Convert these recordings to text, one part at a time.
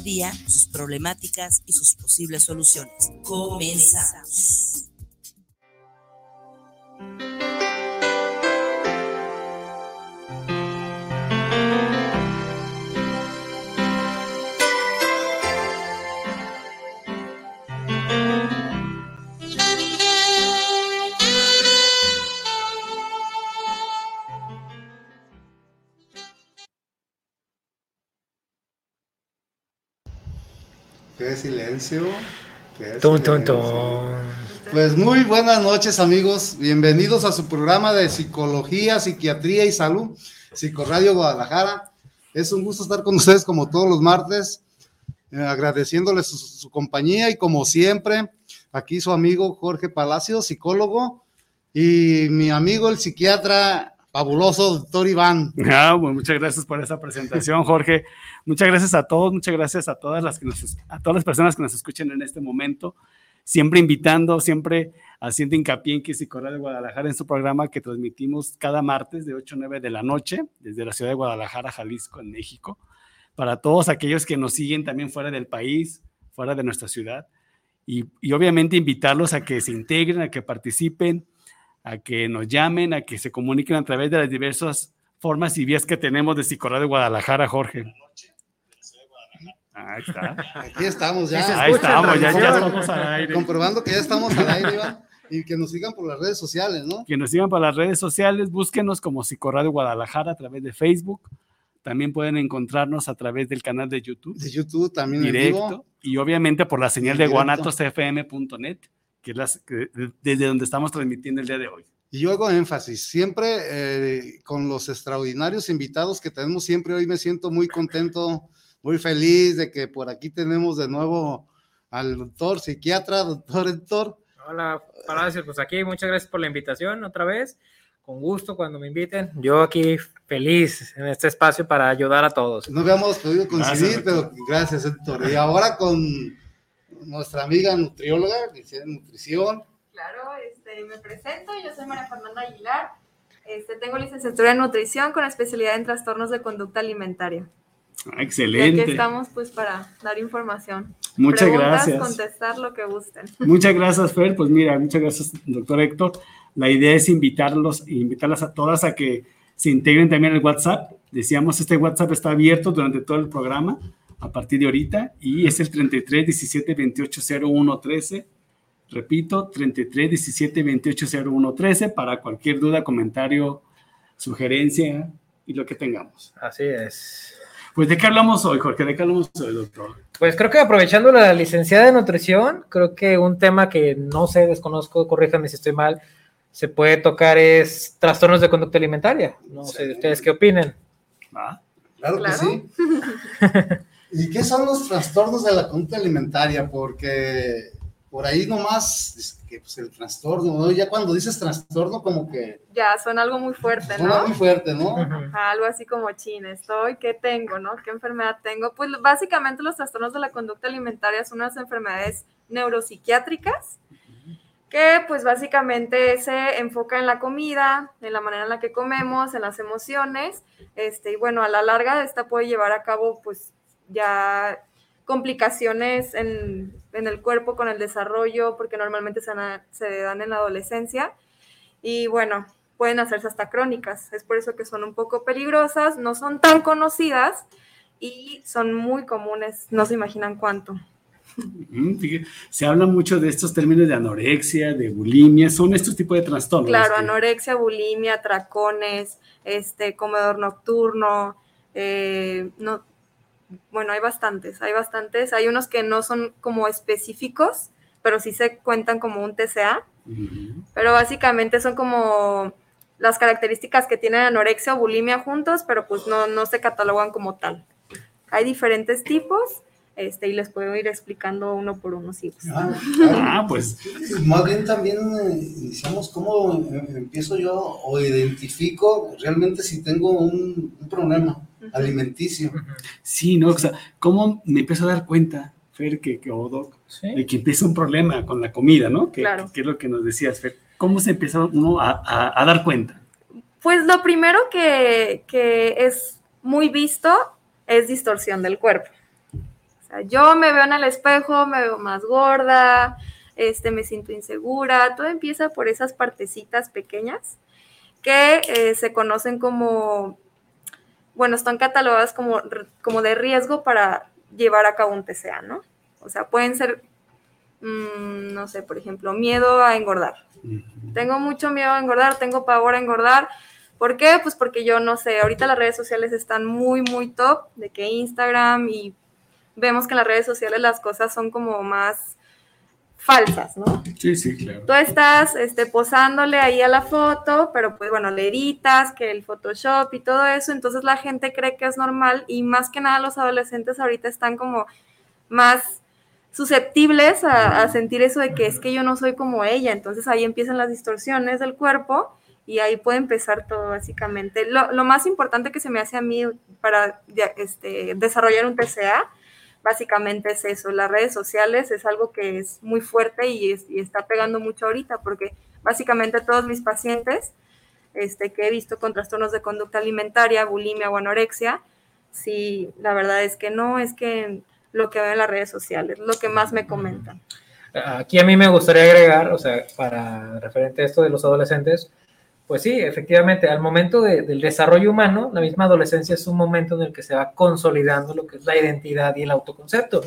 día sus problemáticas y sus posibles soluciones. Comenzamos. Qué silencio. Qué tum, silencio. tum. Pues muy buenas noches amigos, bienvenidos a su programa de psicología, psiquiatría y salud, Psicoradio Guadalajara. Es un gusto estar con ustedes como todos los martes, eh, agradeciéndoles su, su compañía y como siempre, aquí su amigo Jorge Palacio, psicólogo, y mi amigo el psiquiatra fabuloso, doctor Iván. Ah, muchas gracias por esa presentación, Jorge. Muchas gracias a todos, muchas gracias a todas las que nos, a todas las personas que nos escuchan en este momento. Siempre invitando, siempre haciendo hincapié en que Psicorra de Guadalajara en su programa que transmitimos cada martes de 8 a 9 de la noche desde la ciudad de Guadalajara, Jalisco, en México. Para todos aquellos que nos siguen también fuera del país, fuera de nuestra ciudad. Y, y obviamente invitarlos a que se integren, a que participen, a que nos llamen, a que se comuniquen a través de las diversas formas y vías que tenemos de Psicorra de Guadalajara, Jorge. Ahí está. Aquí estamos ya. Ahí estamos, ya, ya estamos al aire. comprobando que ya estamos al aire, Iván, y que nos sigan por las redes sociales, ¿no? Que nos sigan por las redes sociales, búsquenos como Psicorradio Guadalajara a través de Facebook. También pueden encontrarnos a través del canal de YouTube De YouTube también en directo vivo. y obviamente por la señal de guanatosfm.net, que es las- que- desde donde estamos transmitiendo el día de hoy. Y yo hago énfasis, siempre eh, con los extraordinarios invitados que tenemos siempre, hoy me siento muy contento, muy feliz de que por aquí tenemos de nuevo al doctor psiquiatra, doctor Héctor. Hola, Palacio, pues aquí muchas gracias por la invitación otra vez. Con gusto cuando me inviten. Yo aquí feliz en este espacio para ayudar a todos. No habíamos podido coincidir, Gracias, pero gracias Héctor. Y ahora con nuestra amiga nutrióloga, licenciada en nutrición. Claro, este, me presento, yo soy María Fernanda Aguilar, este, tengo licenciatura en nutrición con especialidad en trastornos de conducta alimentaria. Ah, Y aquí excelente. estamos pues para dar información. Muchas Preguntas, gracias. contestar lo que gusten. Muchas gracias, Fer. Pues mira, muchas gracias, doctor Héctor. La idea es invitarlos, invitarlas a todas a que se integren también al WhatsApp. Decíamos, este WhatsApp está abierto durante todo el programa a partir de ahorita y es el 33 17 28 01 13. Repito, 33 17 28 01 13 para cualquier duda, comentario, sugerencia y lo que tengamos. Así es. Pues, ¿de qué hablamos hoy, Jorge? ¿De qué hablamos hoy, doctor? Pues creo que aprovechando la licenciada de nutrición, creo que un tema que no sé, desconozco, corríjame si estoy mal, se puede tocar es trastornos de conducta alimentaria. No sé, ¿ustedes qué opinen? ¿Va? Claro, Claro. que sí. ¿Y qué son los trastornos de la conducta alimentaria? Porque por ahí nomás, es que pues, el trastorno, ¿no? ya cuando dices trastorno, como que Ya suena algo muy fuerte, suena ¿no? muy fuerte, ¿no? Ujú. Algo así como chin, estoy, ¿qué tengo, no? ¿Qué enfermedad tengo? Pues básicamente los trastornos de la conducta alimentaria son unas enfermedades neuropsiquiátricas que pues básicamente se enfoca en la comida, en la manera en la que comemos, en las emociones, este, y bueno, a la larga esta puede llevar a cabo pues ya complicaciones en, en el cuerpo con el desarrollo, porque normalmente se, dan- se dan en la adolescencia, y bueno, pueden hacerse hasta crónicas. Es por eso que son un poco peligrosas, no son tan conocidas y son muy comunes, no se imaginan cuánto. Se habla mucho de estos términos de anorexia, de bulimia, son estos tipos de trastornos. Claro, que- anorexia, bulimia, tracones, este, comedor nocturno, eh, no, bueno, hay bastantes, hay bastantes, hay unos que no son como específicos, pero sí se cuentan como un TCA, pero básicamente son como las características que tienen anorexia o bulimia juntos, pero pues no, no se catalogan como tal. Hay diferentes tipos, este, y les puedo ir explicando uno por uno si gustan. Ah, claro. Ah, pues Más bien también eh, iniciamos cómo eh, empiezo yo o identifico realmente si tengo un, un problema. Alimenticio. sí, ¿no? O sea, ¿cómo me empiezo a dar cuenta, Fer, que, que, o Doc, Sí. de que empieza un problema con la comida, ¿no? Que, Claro. que es lo que nos decías, Fer. ¿Cómo se empieza uno a, a- a dar cuenta? Pues lo primero que, que es muy visto es distorsión del cuerpo. sea, yo me veo en el espejo, me veo más gorda, este, me siento insegura, todo empieza por esas partecitas pequeñas que eh, se conocen como, bueno, están catalogadas como, como de riesgo para llevar a cabo un TCA, ¿no? O sea, pueden ser, mm, no sé, por ejemplo, miedo a engordar. Tengo mucho miedo a engordar, tengo pavor a engordar. ¿Por qué? Pues porque yo no sé, ahorita las redes sociales están muy, muy top, de que Instagram y vemos que en las redes sociales las cosas son como más falsas, ¿no? Sí, sí, claro. Tú estás este, posándole ahí a la foto, pero pues bueno, le editas, que el Photoshop y todo eso, entonces la gente cree que es normal y más que nada los adolescentes ahorita están como más susceptibles a, a sentir eso de que es que yo no soy como ella, entonces ahí empiezan las distorsiones del cuerpo y ahí puede empezar todo básicamente. Lo, lo más importante que se me hace a mí para este, desarrollar un TCA básicamente es eso. Las redes sociales es algo que es muy fuerte y, es, y está pegando mucho ahorita, porque básicamente todos mis pacientes este, que he visto con trastornos de conducta alimentaria, bulimia o anorexia, sí, la verdad es que no, es que lo que veo en las redes sociales, lo que más me comentan. Aquí a mí me gustaría agregar, o sea, para referente a esto de los adolescentes, pues sí, efectivamente, al momento de, del desarrollo humano, la misma adolescencia es un momento en el que se va consolidando lo que es la identidad y el autoconcepto.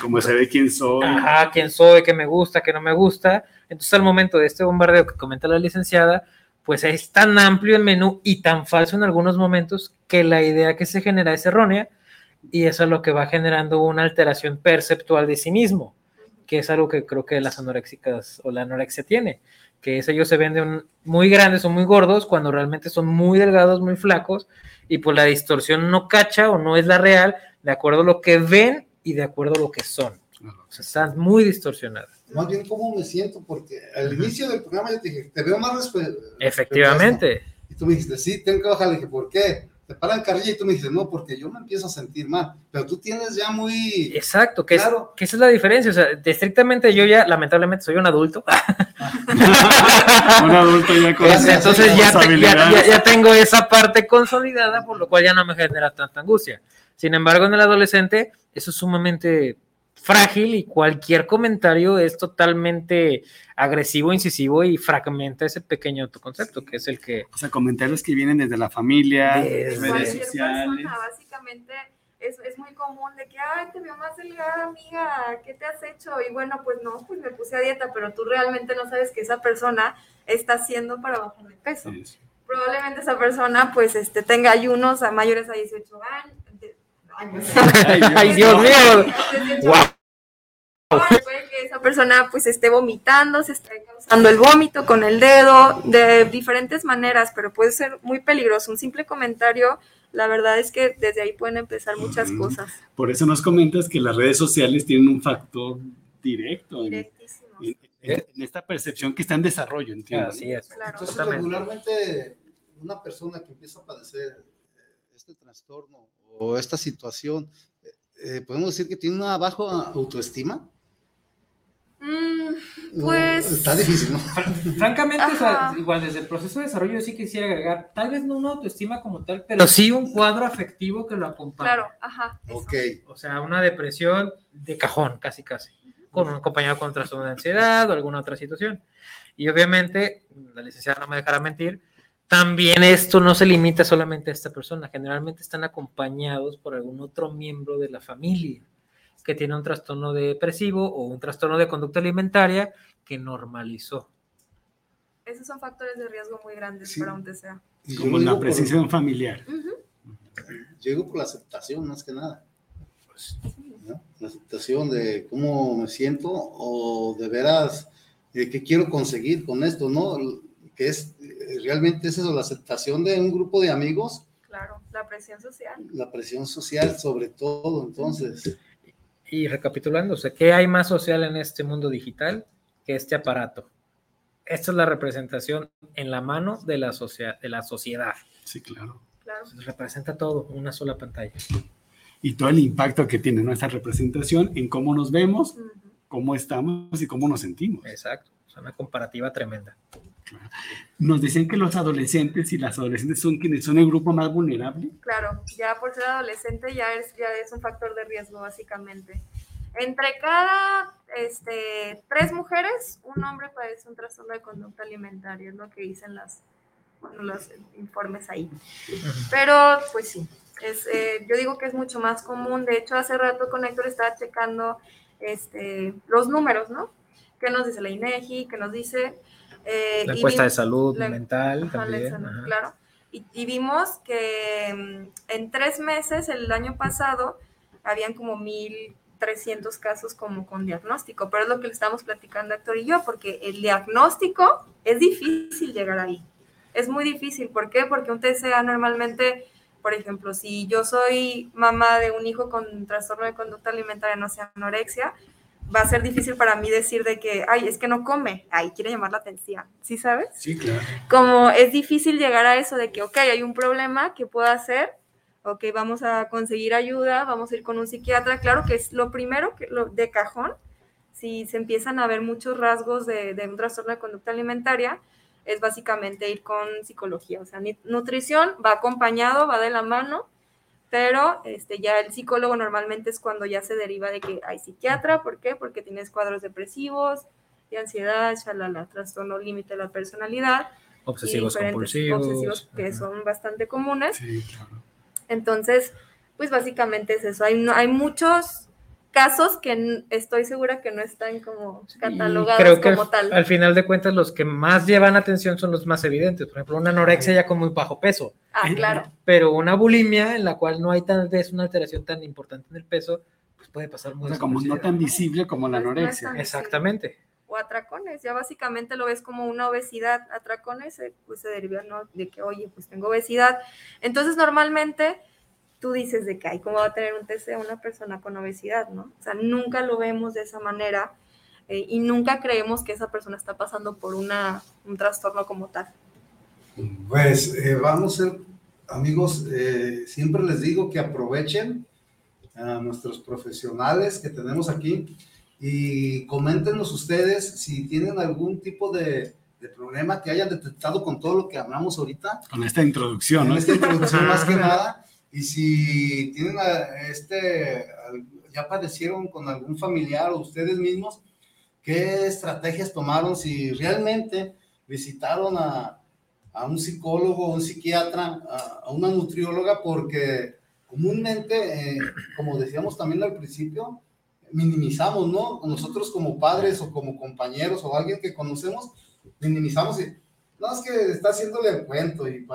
Como saber quién soy. Ajá, quién soy, qué me gusta, qué no me gusta. Entonces, al momento de este bombardeo que comenta la licenciada, pues es tan amplio el menú y tan falso en algunos momentos que la idea que se genera es errónea y eso es lo que va generando una alteración perceptual de sí mismo, que es algo que creo que las anoréxicas o la anorexia tiene que es, ellos se venden muy grandes o muy gordos cuando realmente son muy delgados, muy flacos, y pues la distorsión no cacha o no es la real de acuerdo a lo que ven y de acuerdo a lo que son. O sea, están muy distorsionadas. Más bien, ¿cómo me siento? Porque al inicio del programa yo te dije, te veo más respeto. Efectivamente. Y tú me dijiste, sí, tengo que bajar. Le dije, ¿por qué? Te paran carrilla y tú me dices, no, porque yo me empiezo a sentir mal. Pero tú tienes ya muy. Exacto, que, Claro. es, que esa es la diferencia. O sea, estrictamente yo ya, lamentablemente, soy un adulto. Un adulto ya con Entonces ya, te- ya, ya- ya tengo esa parte consolidada, por lo cual ya no me genera tanta angustia. Sin embargo, en el adolescente, eso es sumamente frágil y cualquier comentario es totalmente agresivo, incisivo y fragmenta ese pequeño autoconcepto, que es el que... O sea, comentarios que vienen desde la familia, Desde- redes Cualquier sociales. persona, básicamente es, es muy común de que, ay, te veo más delgada, amiga, ¿qué te has hecho? Y bueno, pues no, pues me puse a dieta, pero tú realmente no sabes que esa persona está haciendo para bajar de peso. Sí, sí. Probablemente esa persona, pues, este, tenga ayunos a mayores a 18 años. ¡Ay, Dios mío! 18 ¡Guau! Puede que esa persona pues esté vomitando, se esté causando el vómito con el dedo, de diferentes maneras, pero puede ser muy peligroso. Un simple comentario, la verdad es que desde ahí pueden empezar muchas cosas. Por eso nos comentas que las redes sociales tienen un factor directo en, Directísimo. en- en- en esta percepción que está en desarrollo, entiendo. Así es. Claro. Entonces, regularmente, una persona que empieza a padecer eh, este trastorno o esta situación, eh, podemos decir que tiene una baja autoestima. Mm, No, Pues- Está difícil, ¿no? Francamente, o sea, igual desde el proceso de desarrollo yo sí quisiera agregar, tal vez no una autoestima como tal, pero sí un cuadro afectivo que lo acompañe. claro, ajá. eso. Ok. O sea, una depresión de cajón, casi casi, con un acompañado con trastorno de ansiedad o alguna otra situación. Y obviamente, la licenciada no me dejará mentir, también esto no se limita solamente a esta persona, generalmente están acompañados por algún otro miembro de la familia que tiene un trastorno depresivo o un trastorno de conducta alimentaria que normalizó. Esos son factores de riesgo muy grandes Sí. para un TCA. Como la digo por- precisión familiar. Yo digo por la aceptación, más que nada. ¿no? La aceptación de cómo me siento o de veras eh, qué quiero conseguir con esto, ¿no? Que es realmente es eso, la aceptación de un grupo de amigos, Claro, la presión social. la presión social sobre todo, entonces. Y recapitulando, o sea, ¿qué hay más social en este mundo digital que este aparato? Esta es la representación en la mano de la, socia- de la sociedad. Sí, claro. Claro. Representa todo, una sola pantalla. Y todo el impacto que tiene nuestra representación en cómo nos vemos, cómo estamos y cómo nos sentimos. Exacto. Es una comparativa tremenda. Nos decían que los adolescentes y las adolescentes son quienes son el grupo más vulnerable. Claro, ya por ser adolescente ya es, ya es un factor de riesgo, básicamente. Entre cada este, tres mujeres, un hombre padece un trastorno de conducta alimentaria, es lo que dicen las, bueno, los informes ahí. Pero, pues sí, es, eh, yo digo que es mucho más común. De hecho, hace rato con Héctor estaba checando este, los números, ¿no? ¿Qué nos dice la INEGI? ¿Qué nos dice? Eh, La y encuesta de salud la- mental Ajá, también. salud, ajá. claro. Y, y vimos que mm, en tres meses, el año pasado, habían como 1.300 casos como con diagnóstico, pero es lo que le estamos platicando Héctor y yo, porque el diagnóstico es difícil llegar ahí. Es muy difícil. ¿Por qué? Porque un TCA normalmente, por ejemplo, si yo soy mamá de un hijo con trastorno de conducta alimentaria, no sea anorexia, va a ser difícil para mí decir de que, ay, es que no come, ay, quiere llamar la atención, ¿sí sabes? Sí, claro. como es difícil llegar a eso de que, ok, hay un problema, ¿qué puedo hacer? Ok, vamos a conseguir ayuda, vamos a ir con un psiquiatra. Claro que es lo primero que, lo, de cajón, si se empiezan a ver muchos rasgos de, de un trastorno de conducta alimentaria, es básicamente ir con psicología. O sea, nutrición va acompañado, va de la mano, pero este, ya el psicólogo normalmente es cuando ya se deriva de que hay psiquiatra. ¿Por qué? Porque tienes cuadros depresivos, de ansiedad, shalala, trastorno límite de la personalidad Obsesivos compulsivos. obsesivos que ajá. son bastante comunes. Sí, claro. Entonces, pues básicamente es eso. Hay, no- hay muchos casos que estoy segura que no están como catalogados creo que como al, tal. al final de cuentas los que más llevan atención son los más evidentes. Por ejemplo, una anorexia ya con muy bajo peso, ah, claro. pero una bulimia en la cual no hay tal vez una alteración tan importante en el peso, pues puede pasar muy O sea, como no tan visible como la no anorexia. Exactamente. O atracones, ya básicamente lo ves como una obesidad. Atracones, eh, pues se deriva ¿no? de que, oye, pues tengo obesidad. Entonces, normalmente tú dices de que, ay, ¿cómo va a tener un TCA una persona con obesidad, no? O sea, nunca lo vemos de esa manera eh, y nunca creemos que esa persona está pasando por una, un trastorno como tal. Pues eh, vamos a ser, amigos, eh, siempre les digo que aprovechen a nuestros profesionales que tenemos aquí y coméntenos ustedes si tienen algún tipo de, de problema que hayan detectado con todo lo que hablamos ahorita, Con esta introducción, en ¿no? esta introducción más que nada, y si tienen a- este, ya padecieron con algún familiar o ustedes mismos, qué estrategias tomaron, si realmente visitaron a, a un psicólogo, un psiquiatra, a, una nutrióloga, porque comúnmente, eh, como decíamos también al principio, minimizamos, ¿no? Nosotros como padres o como compañeros o alguien que conocemos, minimizamos y, no, es que está haciéndole el cuento y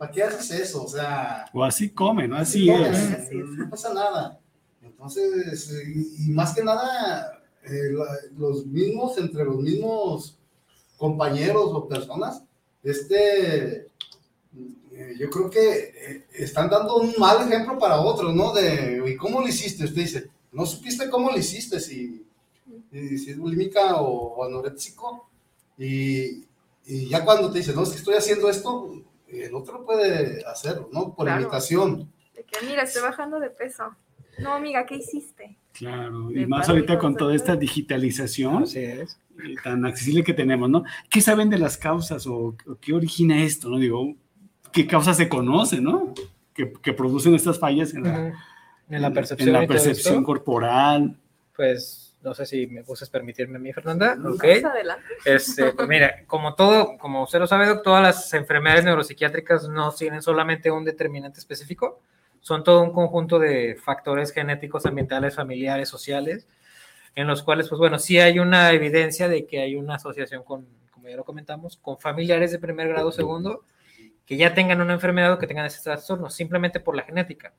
para qué haces eso? O sea, O así come, ¿no? Así no, es. Así es. no pasa nada. Entonces, eh, y, y más que nada, eh, los mismos, entre los mismos compañeros o personas, este, eh, yo creo que eh, están dando un mal ejemplo para otros, ¿no? De, ¿y cómo lo hiciste? Usted dice, ¿no supiste cómo lo hiciste? Si, si es bulímica o, o anoréxico. Y, y ya cuando te dice, no, es que estoy haciendo esto, el otro puede hacerlo, ¿no? Por Claro. imitación. De que, mira, estoy bajando de peso. No, amiga, ¿qué hiciste? Claro, y más ahorita con toda esta digitalización es. tan accesible que tenemos, ¿no? ¿Qué saben de las causas o, o qué origina esto, no? Digo, ¿qué causas se conocen, no? Que, que producen estas fallas en la. En la percepción. en la percepción corporal. pues no sé si me gustas permitirme a mí, Fernanda. Ok. Adelante. Este, pues mira, como todo, como usted lo sabe, todas las enfermedades neuropsiquiátricas no tienen solamente un determinante específico, son todo un conjunto de factores genéticos, ambientales, familiares, sociales, en los cuales, pues bueno, sí hay una evidencia de que hay una asociación con, como ya lo comentamos, con familiares de primer grado, segundo, que ya tengan una enfermedad o que tengan ese trastorno, simplemente por la genética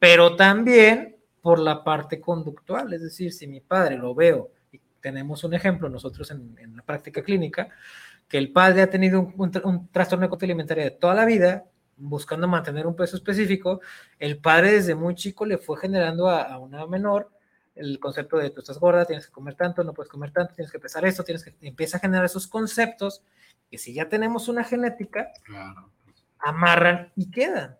pero también por la parte conductual, es decir, si mi padre lo veo, y tenemos un ejemplo nosotros en, en la práctica clínica, que el padre ha tenido un, un un trastorno de conducta alimentaria de toda la vida, buscando mantener un peso específico, el padre desde muy chico le fue generando a, a una menor el concepto de tú estás gorda, tienes que comer tanto, no puedes comer tanto, tienes que pesar esto, tienes que empieza a generar esos conceptos que si ya tenemos una genética, Claro. amarran y quedan.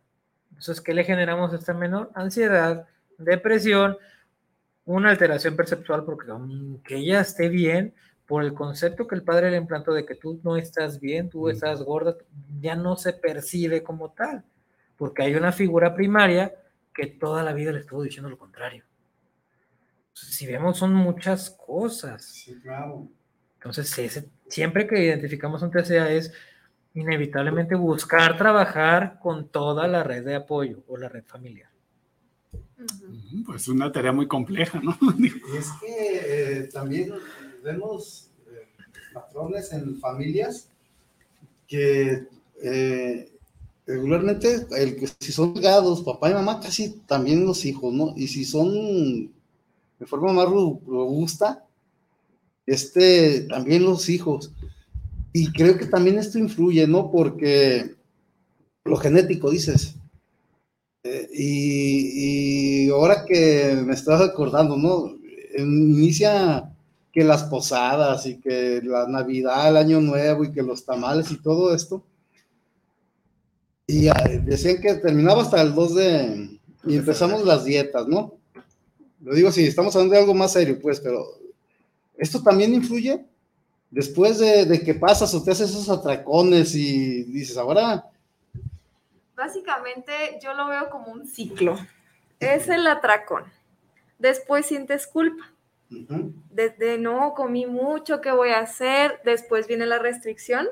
Entonces, ¿qué le generamos a esta menor? Ansiedad, depresión, una alteración perceptual, porque aunque ella esté bien, por el concepto que el padre le implantó de que tú no estás bien, tú Mm. estás gorda, ya no se percibe como tal, porque hay una figura primaria que toda la vida le estuvo diciendo lo contrario. Si vemos, son muchas cosas. Sí, claro. Entonces, ese- siempre que identificamos un TCA es inevitablemente buscar trabajar con toda la red de apoyo o la red familiar. Ujú, Pues una tarea muy compleja, ¿no? Y es que eh, también vemos eh, patrones en familias que eh, regularmente, el que si son ligados, papá y mamá, casi también los hijos, ¿no? Y si son de forma más ro- robusta, este, también los hijos. Y creo que también esto influye, ¿no? Porque lo genético, dices. Eh, y, y ahora que me estaba acordando, ¿no? Inicia que las posadas y que la Navidad, el Año Nuevo y que los tamales y todo esto. Y ah, decían que terminaba hasta el 2 de... Y empezamos las dietas, ¿no? Lo digo si estamos hablando de algo más serio, pues, pero esto también influye después de, de que pasas o te haces esos atracones y dices, ahora Básicamente yo lo veo como un ciclo. Es el atracón. Después sientes culpa. Desde no comí mucho, ¿qué voy a hacer? Después viene la restricción.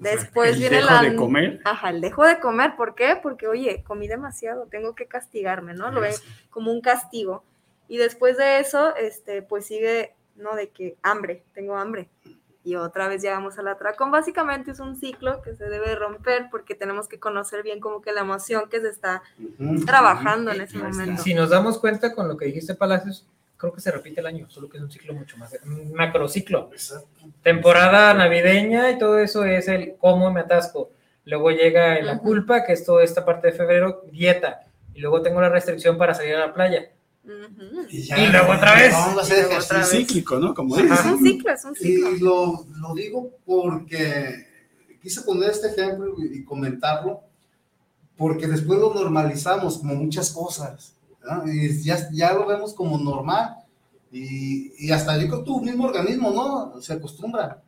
Después El viene dejo la. de comer. Ajá, el dejo de comer. ¿Por qué? Porque, oye, comí demasiado, tengo que castigarme, ¿no? Lo ve como un castigo. Y después de eso, este, pues sigue, ¿no? De que hambre, tengo hambre. Y otra vez llegamos al atracón. Básicamente es un ciclo que se debe romper porque tenemos que conocer bien como que la emoción que se está trabajando en ese momento. Si nos damos cuenta con lo que dijiste, Palacios, creo que se repite el año, solo que es un ciclo mucho más, un macrociclo. Exacto. Temporada navideña y todo eso es el cómo me atasco. Luego llega la culpa, que es toda esta parte de febrero, dieta. Y luego tengo la restricción para salir a la playa. Ujú. ya, Y luego otra vez. Vamos a hacer Y ejercicio. cíclico, ¿no? Como Sí. Es un ciclo, es un ciclo. Y lo, lo digo porque quise poner este ejemplo y, y comentarlo, porque después lo normalizamos como muchas cosas, ¿no? y ya, ya lo vemos como normal, y, y hasta yo creo tu mismo organismo, ¿no? Se acostumbra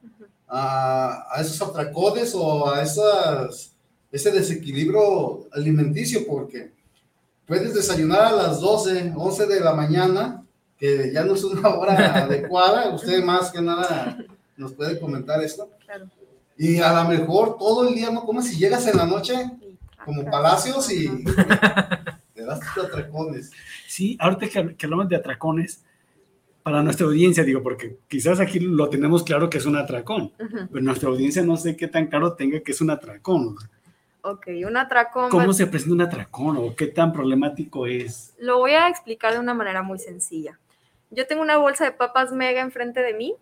a, a esos atracones o a esas, ese desequilibrio alimenticio, porque puedes desayunar a las 12, 11 de la mañana, que ya no es una hora adecuada, usted más que nada nos puede comentar esto. Claro. Y a lo mejor todo el día no comes si llegas en la noche como palacios y te das tus atracones. Sí, ahorita que, que hablamos de atracones, para nuestra audiencia, digo, porque quizás aquí lo tenemos claro que es un atracón, Ujú. pero nuestra audiencia no sé qué tan claro tenga que es un atracón. Ok, un atracón. ¿Cómo va- se presenta un atracón o qué tan problemático es? Lo voy a explicar de una manera muy sencilla. Yo tengo una bolsa de papas mega enfrente de mí.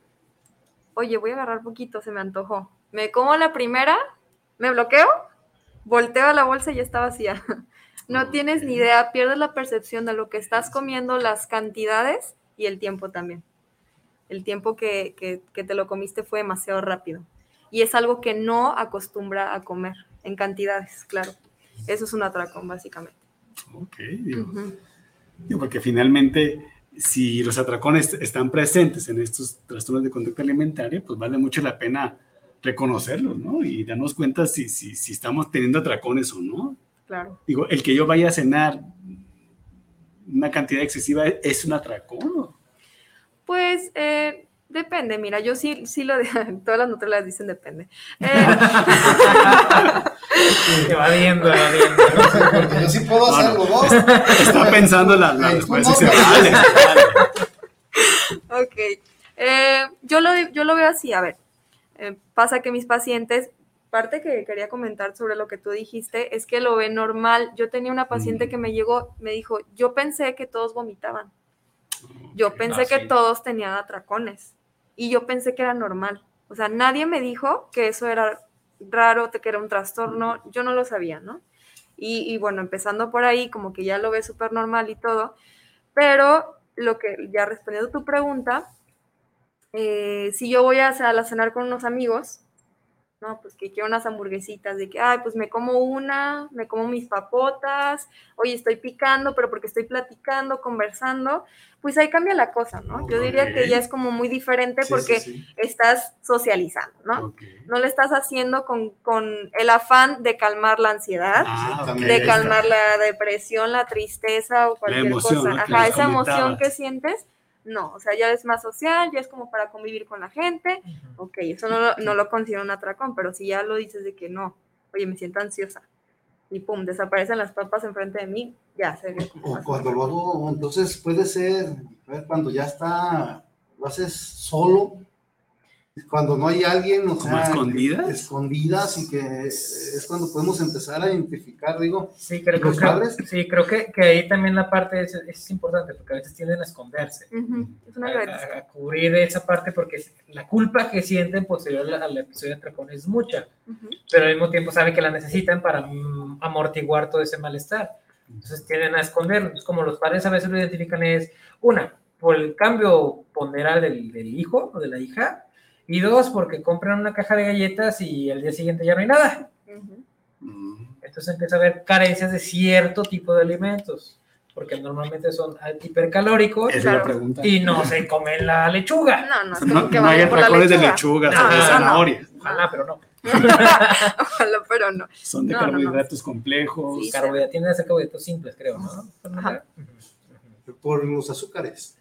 Oye, voy a agarrar poquito, se me antojó. Me como la primera, me bloqueo, volteo a la bolsa y ya está vacía. No tienes ni idea, pierdes la percepción de lo que estás comiendo, las cantidades y el tiempo también. El tiempo que, que- que te lo comiste fue demasiado rápido. Y es algo que no acostumbra a comer, en cantidades, claro. Eso es un atracón, básicamente. Ok, digo, digo, porque finalmente, si los atracones están presentes en estos trastornos de conducta alimentaria, pues vale mucho la pena reconocerlos, ¿no? Y darnos cuenta si, si, si estamos teniendo atracones o no. Claro. Digo, el que yo vaya a cenar una cantidad excesiva es un atracón. Pues eh, depende, mira, yo sí, sí lo de, todas las nutrias dicen depende. Eh, Evadiendo, evadiendo. Porque yo sí puedo No, hacerlo, ¿no? Está pensando la, la respuesta. dice, vale, vale. ok, Eh, yo, lo, yo lo veo así, a ver, eh, pasa que mis pacientes, parte que quería comentar sobre lo que tú dijiste, es que lo ven normal. Yo tenía una paciente Mm. que me llegó, me dijo, yo pensé que todos vomitaban. Yo pensé Ah, que sí. todos tenían atracones y yo pensé que era normal. O sea, nadie me dijo que eso era raro, que era un trastorno, yo no lo sabía, ¿no? Y, y bueno, empezando por ahí, como que ya lo ve súper normal y todo, pero lo que, ya respondiendo a tu pregunta, eh, si yo voy a, a cenar con unos amigos no, pues que quiero unas hamburguesitas, de que, ay, pues me como una, me como mis papotas, oye, estoy picando, pero porque estoy platicando, conversando, pues ahí cambia la cosa, ¿no? Yo diría que ya es como muy diferente Sí, porque sí, sí. estás socializando, ¿no? No lo estás haciendo con, con el afán de calmar la ansiedad, Ah, de calmar la depresión, la tristeza o cualquier emoción, cosa. Ajá, esa emoción que sientes, no, o sea, ya es más social, ya es como para convivir con la gente. Ok, eso no, lo- no lo considero un atracón, pero si ya lo dices de que no, oye, me siento ansiosa y pum, desaparecen las papas enfrente de mí, ya se ve O cuando hago, entonces puede ser, cuando ya está, lo haces solo, cuando no hay alguien, o ¿Como sea, escondidas? escondidas y que es cuando podemos empezar a identificar, digo, Sí, creo, ¿Los que, padres? sí, creo que, que ahí también la parte es, es importante, porque a veces tienden a esconderse, Ujú, Es una a, a- a cubrir esa parte, porque la culpa que sienten posterior al, al episodio de atracón es mucha, Ujú. pero al mismo tiempo saben que la necesitan para mm, amortiguar todo ese malestar. Entonces tienden a esconderlo. Como los padres a veces lo identifican es, una, por el cambio ponderal del, del hijo o de la hija, y dos, porque compran una caja de galletas y al día siguiente ya no hay nada. Entonces empieza a haber carencias de cierto tipo de alimentos, porque normalmente son hipercalóricos Esa es Claro. la pregunta. y no se comen la lechuga. No, no, es No, como que no hay atracones de lechuga. No, son de no, no. zanahoria. Ojalá, pero no. Ojalá, pero no. Son de No, no, no. carbohidratos complejos. Sí. Carbohidratos, tienen que ser carbohidratos simples, creo, ¿no? Ajá. por los azúcares.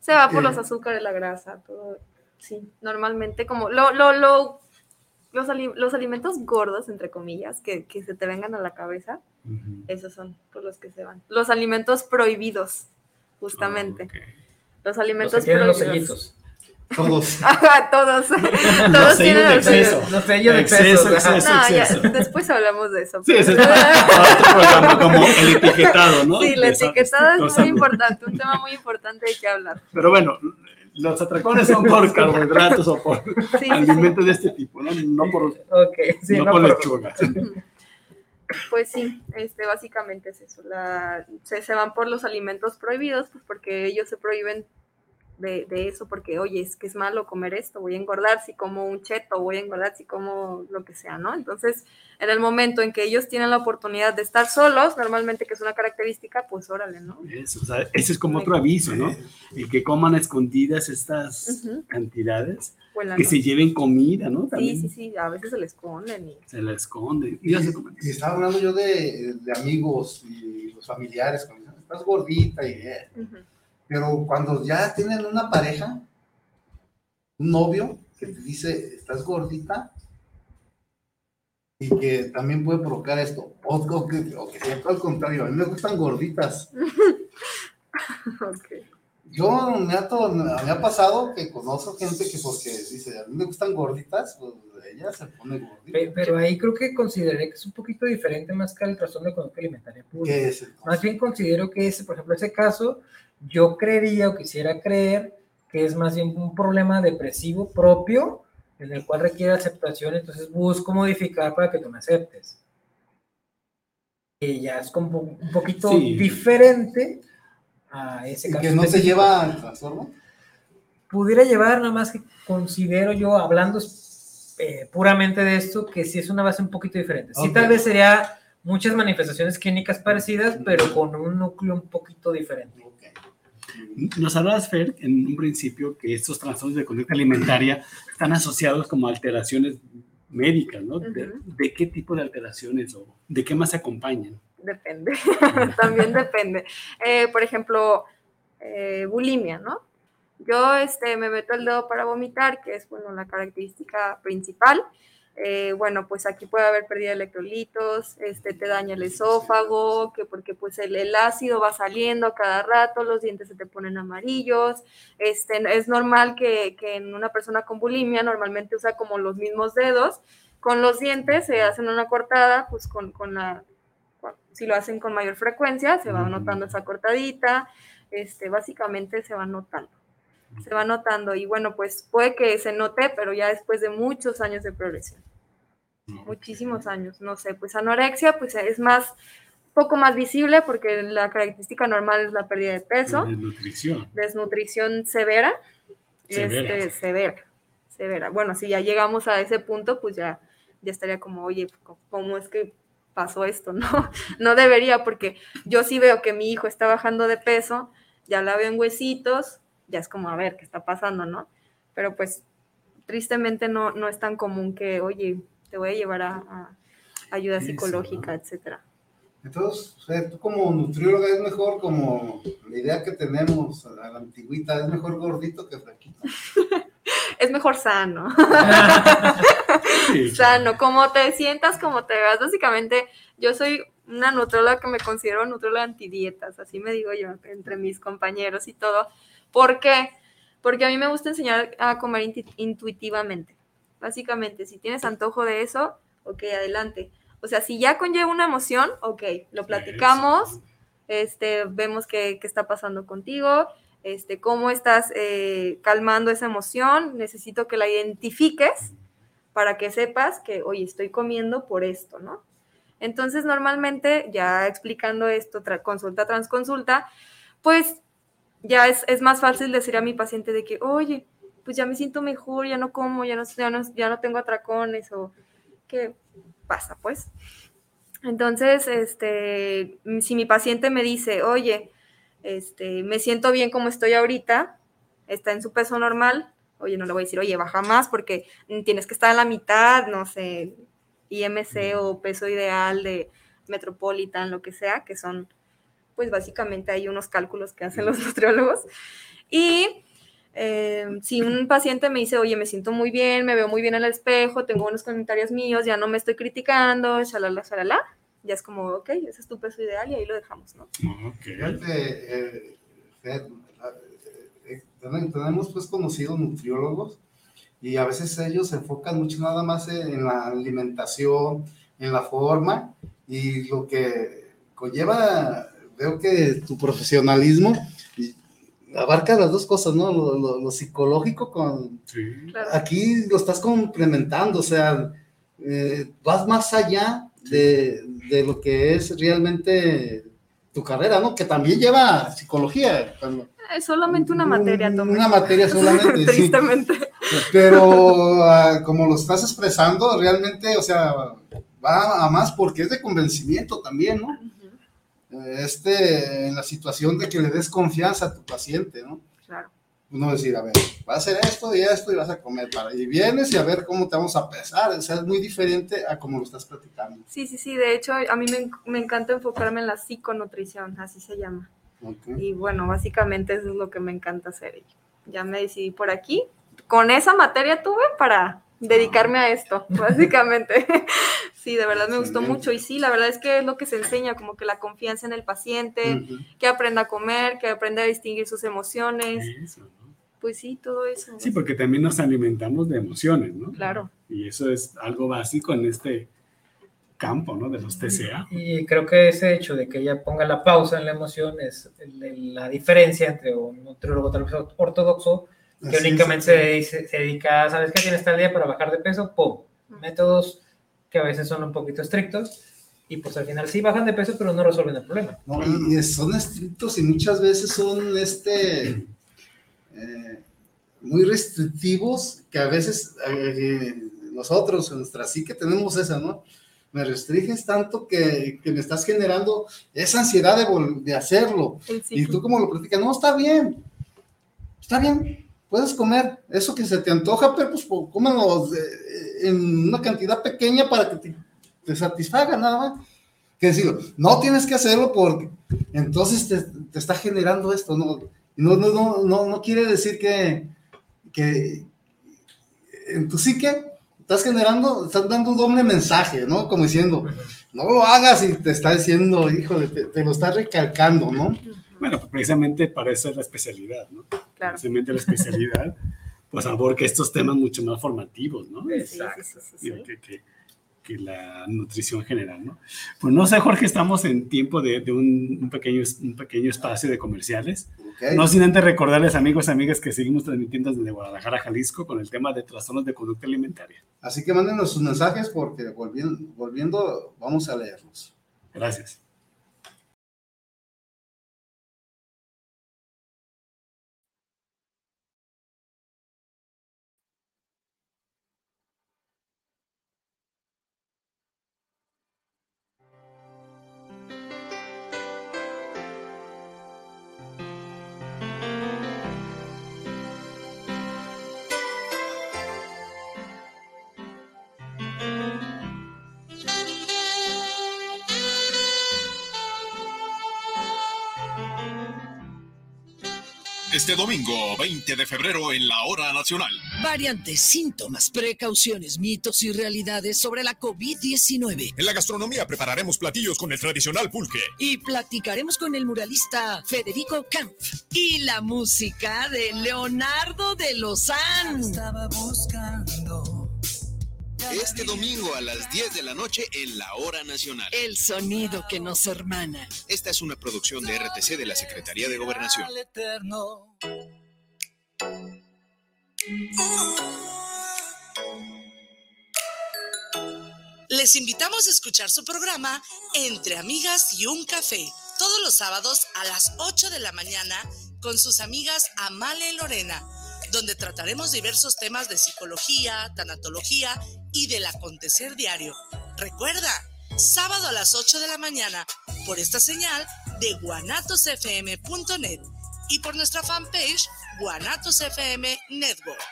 Se va por Eh. los azúcares, la grasa, todo. Sí, normalmente como lo, lo, lo, los, ali- los alimentos gordos, entre comillas, que, que se te vengan a la cabeza, Ujú. esos son por los que se van. Los alimentos prohibidos, justamente. Ok. Los Los alimentos que tienen los prohibidos. sellitos. Todos. Ajá, todos. Los todos tienen de los exceso. Los sellos de Exceso, exceso. ajá. exceso. No, ya, después hablamos de eso. Sí, pero- ese es otro programa, como el etiquetado, ¿no? Sí, esa- etiquetada es muy importante, un tema muy importante de que hablar. Pero bueno, los atracones son por carbohidratos o por Sí, sí, sí. alimentos de este tipo, ¿no? No por, Ok, sí, no no por por- lechuga. Pues sí, este, básicamente es eso. La, se, se van por los alimentos prohibidos, pues porque ellos se prohíben de, de eso, porque, oye, es que es malo comer esto, voy a engordar si como un cheto, voy a engordar si como lo que sea, ¿no? Entonces, en el momento en que ellos tienen la oportunidad de estar solos, normalmente que es una característica, pues órale, ¿no? Eso, o sea, ese es como otro aviso, ¿no? El que coman a escondidas estas cantidades, la que se lleven comida, ¿no? Sí, También sí, sí, a veces se le esconden y... se la esconden. Y se estaba hablando yo de, de amigos y los familiares, estás gordita y eh". Ujú. Pero cuando ya tienen una pareja, un novio que te dice, estás gordita, y que también puede provocar esto, o, que, o que al contrario, a mí me gustan gorditas. Ok. Yo me ha, to- me ha pasado que conozco gente que porque dice, a mí me gustan gorditas, pues ella se pone gordita. Pe- Pero ahí creo que consideré que es un poquito diferente más que el trastorno de conducta alimentaria pura. ¿Qué es? Más bien considero que ese, por ejemplo, ese caso, yo creería o quisiera creer que es más bien un problema depresivo propio en el cual requiere aceptación, entonces busco modificar para que tú me aceptes. Y ya es como un poquito Sí. diferente a ese ¿Y que no se lleva al trastorno? Pudiera llevar, nada más que considero yo, hablando eh, puramente de esto, que sí es una base un poquito diferente. Sí, Ok. tal vez sería muchas manifestaciones clínicas parecidas, pero con un núcleo un poquito diferente. Nos hablabas, Fer, en un principio que estos trastornos de conducta alimentaria están asociados como alteraciones médicas, ¿no? ¿De, de qué tipo de alteraciones o de qué más se acompañan? Depende, también depende. Eh, por ejemplo, eh, bulimia, ¿no? Yo este, me meto el dedo para vomitar, que es bueno, la característica principal. Eh, bueno, pues aquí puede haber pérdida de electrolitos, este, te daña el esófago, que porque pues el, el ácido va saliendo cada rato, los dientes se te ponen amarillos. Este, es normal que, que en una persona con bulimia normalmente usa como los mismos dedos. Con los dientes se hacen una cortada, pues con, con la, si lo hacen con mayor frecuencia, se va notando esa cortadita, este, básicamente se va notando, se va notando y bueno, pues puede que se note, pero ya después de muchos años de progresión, muchísimos años, no sé, pues anorexia pues es más, poco más visible porque la característica normal es la pérdida de peso, De nutrición. desnutrición severa, Severa. Este, severa, severa. Bueno, si ya llegamos a ese punto, pues ya ya estaría como, oye, ¿cómo es que pasó esto? No, no debería, porque yo sí veo que mi hijo está bajando de peso, ya la veo en huesitos, ya es como, a ver, ¿qué está pasando, no? Pero pues, tristemente no, no es tan común que, oye, te voy a llevar a, a ayuda psicológica, ¿no? etcétera. Entonces, o sea, tú como nutrióloga es mejor como la idea que tenemos a la antigüita, es mejor gordito que flaquito. Es mejor sano. Sí, sano, como te sientas, como te veas. Básicamente, yo soy una nutróloga que me considero nutróloga antidietas, así me digo yo entre mis compañeros y todo. ¿Por qué? Porque a mí me gusta enseñar a comer intuitivamente. Básicamente, si tienes antojo de eso, ok, adelante. O sea, si ya conlleva una emoción, ok, lo platicamos, este, vemos qué, qué está pasando contigo, este, cómo estás eh, calmando esa emoción, necesito que la identifiques para que sepas que, oye, estoy comiendo por esto, ¿no? Entonces, normalmente, ya explicando esto, consulta tras consulta, pues ya es, es más fácil decir a mi paciente de que, oye, pues ya me siento mejor, ya no como, ya no, ya no, ya no tengo atracones o qué pasa, pues. Entonces, este, si mi paciente me dice, oye, este, me siento bien como estoy ahorita, está en su peso normal, oye, no le voy a decir, oye, baja más porque tienes que estar a la mitad, no sé, IMC o peso ideal de Metropolitan, lo que sea, que son, pues básicamente hay unos cálculos que hacen los nutriólogos. Y eh, si un paciente me dice, oye, me siento muy bien, me veo muy bien en el espejo, tengo unos comentarios míos, ya no me estoy criticando, shalala, shalala, ya es como, ok, ese es tu peso ideal y ahí lo dejamos, ¿no? Ok. Fíjate, eh, tenemos pues conocidos nutriólogos y a veces ellos se enfocan mucho nada más en la alimentación, en la forma y lo que conlleva, veo que tu profesionalismo abarca las dos cosas, ¿no? Lo, lo- lo psicológico con... Sí. Claro. Aquí lo estás complementando, o sea, eh, vas más allá de, de lo que es realmente tu carrera, ¿no? Que también lleva psicología. cuando- Es solamente una materia. Una materia solamente, sí. Tristemente. Pero ah, como lo estás expresando, realmente, o sea, va a más porque es de convencimiento también, ¿no? Eh, Este, en la situación de que le des confianza a tu paciente, ¿no? Claro. No decir, a ver, va a hacer esto y esto y vas a comer para. Y vienes y a ver cómo te vamos a pesar. O sea, es muy diferente a como lo estás platicando. Sí, sí, sí. De hecho, a mí me, me encanta enfocarme en la psiconutrición, así se llama. Y bueno, básicamente eso es lo que me encanta hacer. Ya me decidí por aquí. Con esa materia tuve para dedicarme a esto, básicamente. Sí, de verdad me gustó mucho. Y sí, la verdad es que es lo que se enseña, como que la confianza en el paciente, que aprenda a comer, que aprenda a distinguir sus emociones. Eso, ¿no? Pues sí, todo eso. Sí, porque también nos alimentamos de emociones, ¿no? Claro. Y eso es algo básico en este campo, ¿no? De los TCA. Y creo que ese hecho de que ella ponga la pausa en la emoción es el- el- la diferencia entre un nutriólogo tal vez ortodoxo que Así únicamente es. se, dice- se dedica, ¿sabes qué? Tienes tal día para bajar de peso, ¡pum! Métodos que a veces son un poquito estrictos y pues al final sí bajan de peso, pero no resuelven el problema. No, y, y son estrictos y muchas veces son este eh, muy restrictivos que a veces eh, nosotros en nuestra psique tenemos esa, ¿no? Me restringes tanto que, que me estás generando esa ansiedad de, de hacerlo. Y tú como lo platicas, no, está bien, está bien, puedes comer eso que se te antoja, pero pues cómelo eh, en una cantidad pequeña para que te, te satisfaga nada más. Que decirlo, no tienes que hacerlo porque entonces te, te está generando esto, ¿no? No, no, no, no, no quiere decir que, que en tu psique estás generando, estás dando un doble mensaje, ¿no? Como diciendo, no lo hagas y te está diciendo, híjole, te, te lo está recalcando, ¿no? Bueno, precisamente para eso es la especialidad, ¿no? Claro. Precisamente la especialidad, pues aborca estos temas mucho más formativos, ¿no? Sí, sí, sí. Que, que- que la nutrición general, ¿no? Pues no sé, Jorge, estamos en tiempo de, de un, un pequeño, un pequeño espacio de comerciales. No sin antes recordarles, amigos y amigas, que seguimos transmitiendo desde Guadalajara, Jalisco, con el tema de trastornos de conducta alimentaria. Así que mándenos sus mensajes porque volviendo, volviendo vamos a leerlos. Gracias. Este domingo 20 de febrero en la hora nacional. Variantes, síntomas, precauciones, mitos y realidades sobre la COVID-19. En la gastronomía prepararemos platillos con el tradicional pulque. Y platicaremos con el muralista Federico Kampf. Y la música de Leonardo de Lozán. Estaba buscando este domingo a las 10 de la noche en la Hora Nacional. El sonido que nos hermana. Esta es una producción de RTC de la Secretaría de Gobernación. Les invitamos a escuchar su programa Entre Amigas y un Café, todos los sábados a las 8 de la mañana con sus amigas Amale y Lorena donde trataremos diversos temas de psicología, tanatología y del acontecer diario. Recuerda, sábado a las 8 de la mañana, por esta señal de guanatosfm.net y por nuestra fanpage Guanatos FM Network.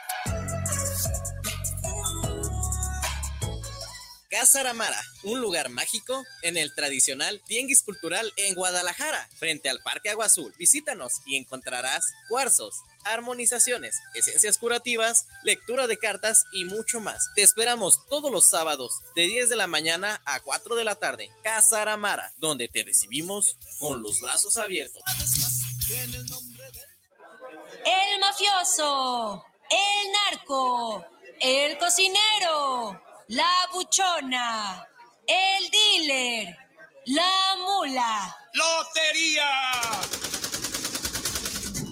Casa Aramara, un lugar mágico en el tradicional Tianguis Cultural en Guadalajara, frente al Parque Agua Azul. Visítanos y encontrarás cuarzos, armonizaciones, esencias curativas, lectura de cartas y mucho más. Te esperamos todos los sábados de 10 de la mañana a 4 de la tarde. Casa Aramara, donde te recibimos con los brazos abiertos. El mafioso, el narco, el cocinero, la buchona, el dealer, la mula. ¡Lotería!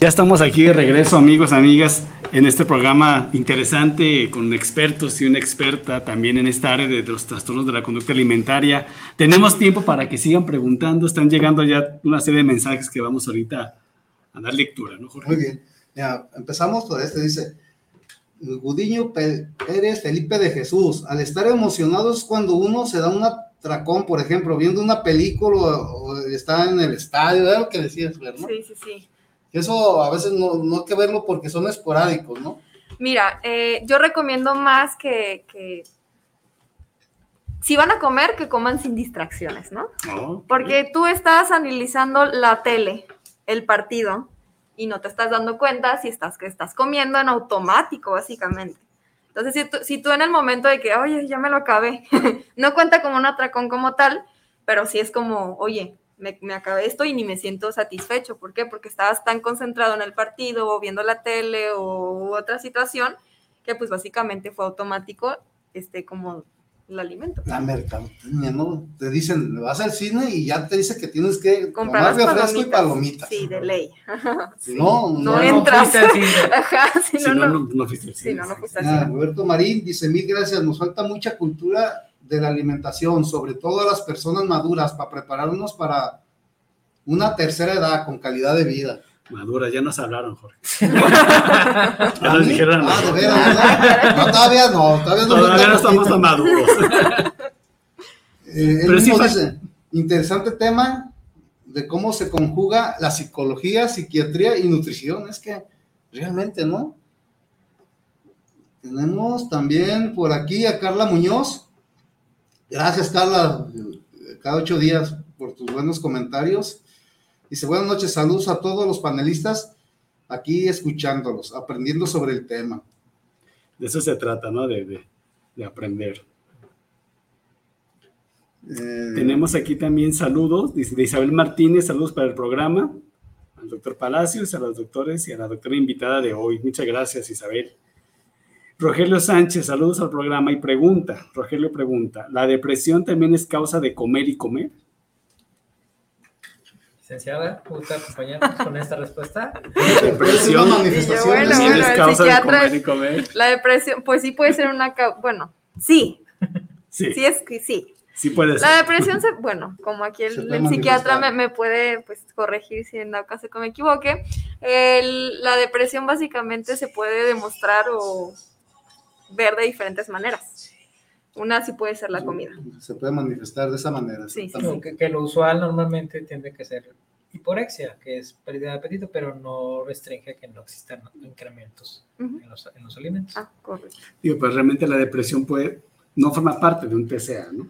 Ya estamos aquí de regreso, amigos, amigas, en este programa interesante con expertos y una experta también en esta área de los trastornos de la conducta alimentaria. Tenemos tiempo para que sigan preguntando. Están llegando ya una serie de mensajes que vamos ahorita a dar lectura, ¿no, Jorge? Muy bien. Ya, empezamos por este. Dice, Gudiño Pérez Felipe de Jesús. Al estar emocionado es cuando uno se da un atracón, por ejemplo, viendo una película o, está en el estadio, ¿verdad? Lo que decías, ¿verdad? Sí, sí, sí. Eso a veces no, no hay que verlo porque son esporádicos, ¿no? Mira, eh, yo recomiendo más que, que, si van a comer, que coman sin distracciones, ¿no? Oh, Porque tú estás analizando la tele, el partido, y no te estás dando cuenta si estás, que estás comiendo en automático, básicamente. Entonces, si tú, si tú en el momento de que, oye, ya me lo acabé, no cuenta como un atracón como tal, pero sí es como, oye, me, me, acabé esto y ni me siento satisfecho. ¿Por qué? Porque estabas tan concentrado en el partido o viendo la tele o otra situación que pues básicamente fue automático este como el alimento. La mercadotecnia, ¿no? Te dicen, vas al cine y ya te dice que tienes que comprar tomar refresco y palomitas. Sí, de ley. sí. No, no, no, entras. cine. Ajá, si, Si no, no, no. no, no fuiste al cine. no, no fuiste al Ah, cine. Roberto Marín dice, mil gracias, nos falta mucha cultura de la alimentación, sobre todo a las personas maduras, para prepararnos para una tercera edad con calidad de vida. Madura, ya nos hablaron, Jorge. ya nos dijeron. Ah, de veras, ¿verdad? No, todavía no, todavía no. Todavía no estamos tan maduros. Eh, Pero sí dice, interesante tema de cómo se conjuga la psicología, psiquiatría y nutrición. Es que realmente, ¿no? Tenemos también por aquí a Carla Muñoz. Gracias, Carla, cada ocho días por tus buenos comentarios. Dice, buenas noches, saludos a todos los panelistas aquí escuchándolos, aprendiendo sobre el tema. De eso se trata, ¿no? De, de- de aprender. Eh, Tenemos aquí también saludos, dice de Isabel Martínez, saludos para el programa, al doctor Palacios, a los doctores y a la doctora invitada de hoy. Muchas gracias, Isabel. Rogelio Sánchez, saludos al programa y pregunta, Rogelio pregunta, ¿la depresión también es causa de comer y comer? Licenciada, ¿gusta acompañarnos con esta respuesta? Depresión, Y yo, manifestaciones. bueno, bueno, el causa de comer y comer. la depresión, pues sí puede ser una, cau- bueno, sí, Sí, sí es que sí. sí puede ser. La depresión se, bueno, como aquí el, psiquiatra me, puede pues corregir si en dado caso que me equivoque, el- la depresión básicamente se puede demostrar o ver de diferentes maneras. Una sí puede ser la comida. Se puede manifestar de esa manera. Sí, sí. Que, que lo usual normalmente tiende que ser hiporexia, que es pérdida de apetito, pero no restringe que no existan incrementos Ujú. en los, en los alimentos. Ah, correcto. Digo, pues realmente la depresión puede, no forma parte de un TCA, ¿no?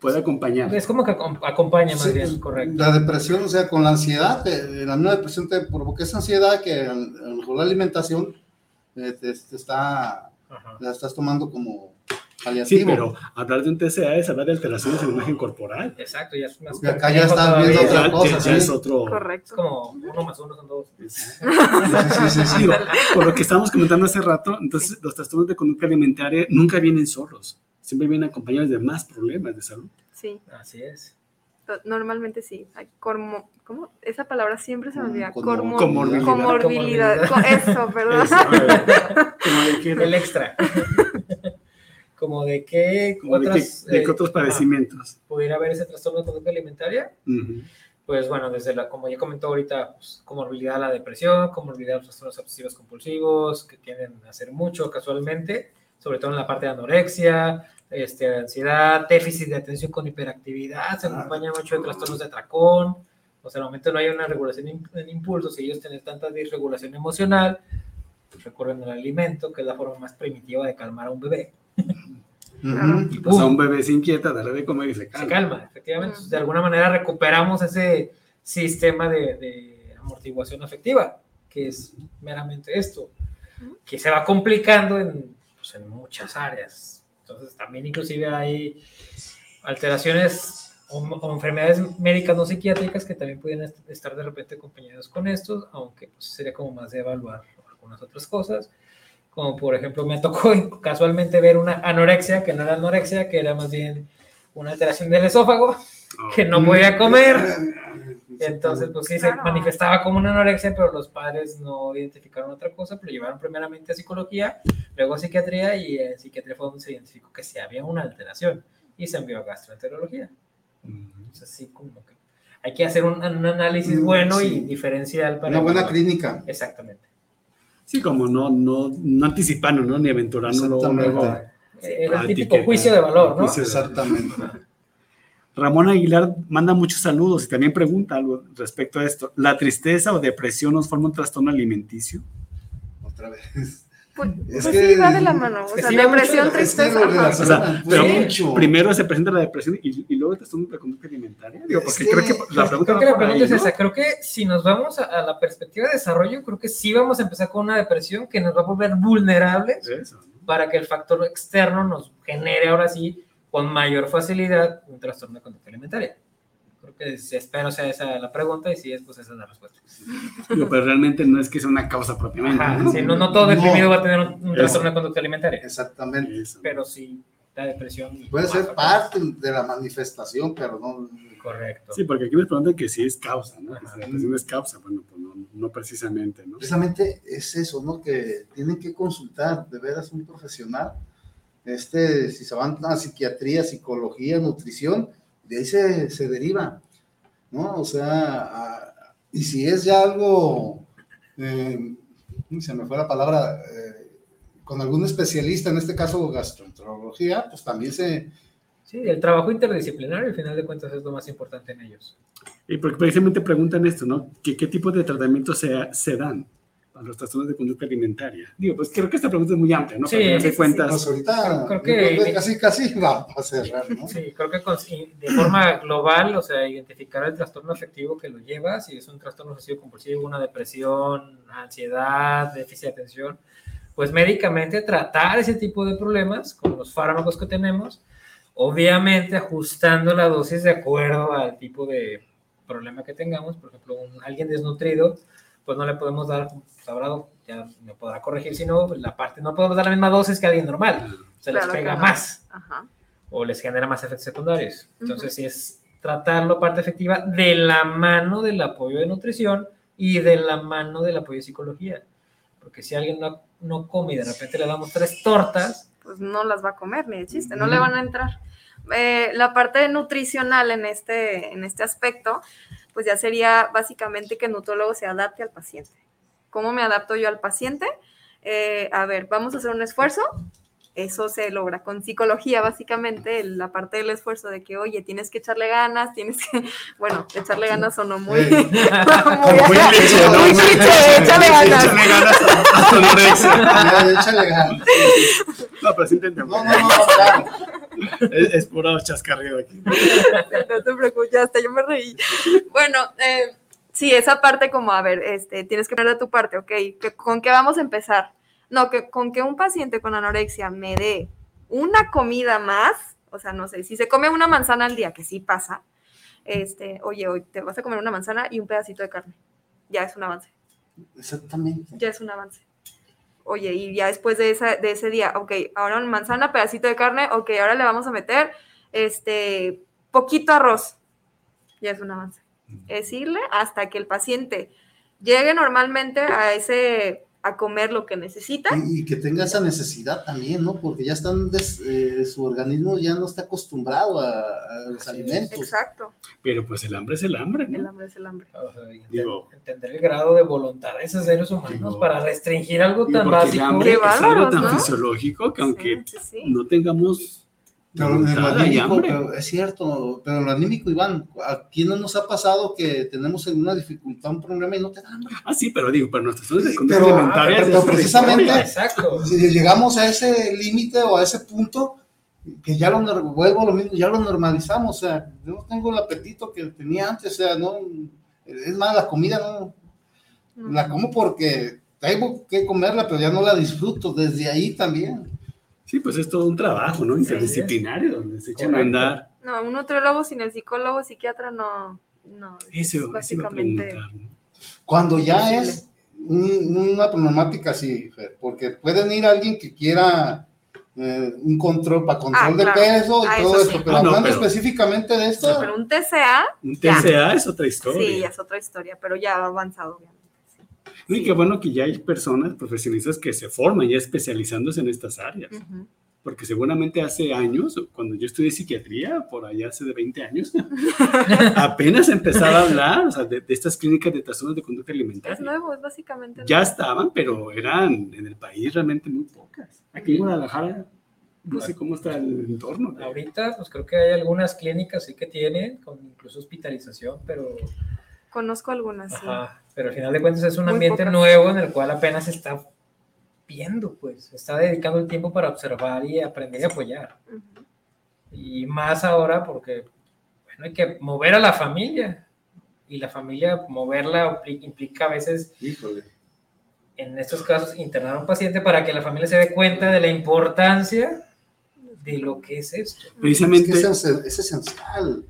Puede acompañar. Es como que acom- acompaña más Sí, bien, correcto. La depresión, o sea, con la ansiedad, eh, la misma depresión te provoca esa ansiedad que a lo mejor la alimentación te, te está, la estás tomando como paliativo. Sí, pero hablar de un TCA es hablar de alteraciones en la imagen corporal. Exacto, ya es más Porque acá ya estás viendo todavía. otra cosa, ya, ya sí. es otro. Es Correcto. como uno más uno son dos. Sí, sí, sí. Digo, por lo que estábamos comentando hace rato, entonces los trastornos de conducta alimentaria nunca vienen solos, siempre vienen acompañados de más problemas de salud. Sí, Así es. Normalmente sí. Hay cormo, ¿cómo? Esa palabra siempre se me olvida. Como- Cormo- comorbilidad. comorbilidad. Co- Eso, perdón. Eso, como de que, El extra. como de como de que- otras, de eh, otros ajá, padecimientos. pudiera haber ese trastorno de conducta alimentaria. Ujú. Pues bueno, desde la, como ya comentó ahorita, pues, comorbilidad a la depresión, comorbilidad a los trastornos obsesivos compulsivos, que tienden a hacer mucho casualmente, sobre todo en la parte de anorexia, este, ansiedad, déficit de atención con hiperactividad, se acompaña mucho de trastornos de atracón, o sea, al momento no hay una regulación en impulsos y ellos tienen tanta disregulación emocional, pues recurren al alimento, que es la forma más primitiva de calmar a un bebé. Ujú. Y Pues a un bebé se inquieta, darle de comer y se se calma. calma, efectivamente. Entonces, de alguna manera recuperamos ese sistema de, de amortiguación afectiva, que es meramente esto, que se va complicando en, pues, en muchas áreas. Entonces, también inclusive hay alteraciones o, o enfermedades médicas no psiquiátricas que también pueden est- estar de repente acompañadas con estos, aunque pues, sería como más de evaluar algunas otras cosas como por ejemplo me tocó casualmente ver una anorexia, que no era anorexia, que era más bien una alteración del esófago, que no podía comer. Entonces, pues sí, se Claro. manifestaba como una anorexia, pero los padres no identificaron otra cosa, pero llevaron primeramente a psicología, luego a psiquiatría, y en psiquiatría fue donde se identificó que sí había una alteración, y se envió a gastroenterología. Entonces, sí, como que hay que hacer un, un análisis Mm, bueno sí. y diferencial para... Una buena clínica. Exactamente. Sí, como no, no, no anticipando, ¿no? Ni aventurando luego, Exactamente. luego. Ah, El típico juicio de valor, ¿no? Juicio. Exactamente. Ramón Aguilar manda muchos saludos y también pregunta algo respecto a esto. ¿La tristeza o depresión nos forma un trastorno alimenticio? Otra vez. Pues, Es pues que- sí, va de la mano. O sea, sí depresión, de la- es que tristeza. O sea, pero mucho. primero se presenta la depresión y, y luego el trastorno de conducta alimentaria. Digo, porque que- creo que la pregunta Creo que la por ahí, pregunta es ¿no? esa. Creo que si nos vamos a, a la perspectiva de desarrollo, creo que sí vamos a empezar con una depresión que nos va a volver vulnerables Eso, para que el factor externo nos genere ahora sí con mayor facilidad un trastorno de conducta alimentaria. Creo que sí, espero sea esa la pregunta y si es, pues esa es la respuesta. Pero realmente no es que sea una causa propiamente. Ajá, ¿no? sí, no, no todo deprimido No. va a tener un, un trastorno de conducta alimentaria, Exactamente. Pero sí la depresión. Puede ser más- parte de la manifestación, pero no. Correcto. Sí, porque aquí nos preguntan que si es causa, ¿no? Ajá. la depresión es causa, bueno, pues no, no precisamente, ¿no? Precisamente es eso, ¿no? Que tienen que consultar de veras un profesional. Este, si se van a psiquiatría, psicología, nutrición, de ahí se, se deriva, ¿no? O sea, a- y si es ya algo, eh, se me fue la palabra, eh, con algún especialista, en este caso gastroenterología, pues también se, Sí, el trabajo interdisciplinario, al final de cuentas, es lo más importante en ellos. Y porque precisamente preguntan esto, ¿no? ¿Qué, qué tipo de tratamientos se, se dan para los trastornos de conducta alimentaria? Digo, pues creo que esta pregunta es muy amplia, ¿no? Sí, Para sí, de sí, cuentas, pues ahorita, Creo yo que- creo que casi, casi va a cerrar, ¿no? Sí, creo que con- de forma global, o sea, identificar el trastorno afectivo que lo lleva, si es un trastorno obsesivo compulsivo, una depresión, ansiedad, déficit de atención, pues médicamente tratar ese tipo de problemas con los fármacos que tenemos, obviamente ajustando la dosis de acuerdo al tipo de problema que tengamos, por ejemplo, un- alguien desnutrido, pues no le podemos dar, sabrá, ya me podrá corregir si no, la parte, no podemos dar la misma dosis que a alguien normal, se les Claro que pega no. más Ajá. o les genera más efectos secundarios. Entonces, Ujú. sí es tratarlo parte efectiva de la mano del apoyo de nutrición y de la mano del apoyo de psicología. Porque si alguien no, no come y de repente le damos tres tortas, pues no las va a comer ni de chiste, no le van a entrar. Eh, la parte nutricional en este, en este aspecto, pues ya sería básicamente que el nutrólogo se adapte al paciente. ¿Cómo me adapto yo al paciente? Eh, a ver, vamos a hacer un esfuerzo. Eso se logra con psicología, básicamente, la parte del esfuerzo de que, oye, tienes que echarle ganas, tienes que, bueno, echarle ganas o no muy, muy, Muy cliché, ¿no? muy cliché, échale ganas. Échale ganas a. Ya, Échale ganas. No, pero sí entendemos. No, no, no, claro. Es, es puro aquí. no te preocupes, ya hasta yo me reí. Bueno, eh, sí, esa parte como, a ver, este, tienes que poner de tu parte, ok, ¿qué- ¿con qué vamos a empezar? No, que con que un paciente con anorexia me dé una comida más, o sea, no sé, si se come una manzana al día, que sí pasa, este, oye, hoy te vas a comer una manzana y un pedacito de carne, ya es un avance, Exactamente. ya es un avance. Oye, y ya después de, esa, de ese día, ok, ahora una manzana, pedacito de carne, ok, ahora le vamos a meter, este, poquito arroz, ya es un avance. Es irle hasta que el paciente llegue normalmente a ese, a comer lo que necesita. Y, y que tenga esa necesidad también, ¿no? Porque ya están, des- eh, su organismo ya no está acostumbrado a, a los alimentos. Exacto, Pero pues el hambre es el hambre, el ¿no? hambre es el hambre. o sea, enten- Digo- entender el grado de voluntad de esos seres humanos Digo- para restringir algo tan porque el básico. hambre es algo tan ¿no? fisiológico que aunque Sí, sí, sí. no tengamos Pero en lo anímico, pero es cierto, pero en lo anímico, Iván, ¿a quién no nos ha pasado que tenemos alguna dificultad, un problema y no te da hambre? Ah, sí, pero digo, para nuestras zonas de conducta Pero- alimentaria pero precisamente-. Exacto. Si llegamos a ese límite o a ese punto, que ya lo, vuelvo a lo mismo, ya lo normalizamos, o sea, yo no tengo el apetito que tenía antes, o sea, no, es más, la comida no, la como porque tengo que comerla, pero ya no la disfruto, desde ahí también. Sí, pues es todo un trabajo, ¿no? Interdisciplinario, donde se echan a andar. No, un nutriólogo sin el psicólogo, psiquiatra, no, no. Eso, eso básicamente. preguntar, ¿no? Cuando ya es un- una problemática así, Fer, porque pueden ir alguien que quiera eh, un control para control Ah, de claro. peso y Ah, todo eso sí. pero Ah, no, hablando pero- específicamente de esto, Pero un TCA, Un Ya. TCA es otra historia. sí, ya es otra historia, pero ya ha avanzado, obviamente. Y qué bueno que ya hay personas profesionistas que se forman ya especializándose en estas áreas. Ujú. Porque seguramente hace años, cuando yo estudié psiquiatría, por allá hace de 20 años, apenas empezaba a hablar o sea, de, de estas clínicas de trastornos de conducta Es alimentaria. nuevo, es básicamente. Ya nuevo. estaban, pero eran en el país realmente muy pocas. Aquí en Guadalajara, no sé cómo está el entorno. Ahorita, pues creo que hay algunas clínicas sí que tienen, con incluso hospitalización, pero, Conozco algunas, sí. ajá, pero al final de cuentas es un Muy ambiente pocas. nuevo en el cual apenas se está viendo, pues, está dedicando el tiempo para observar y aprender y apoyar. Ujú. Y más ahora porque, bueno, hay que mover a la familia. Y la familia, moverla impli- implica a veces híjole, en estos casos, internar a un paciente para que la familia se dé cuenta de la importancia de lo que es esto. es Precisamente, que es, es esencial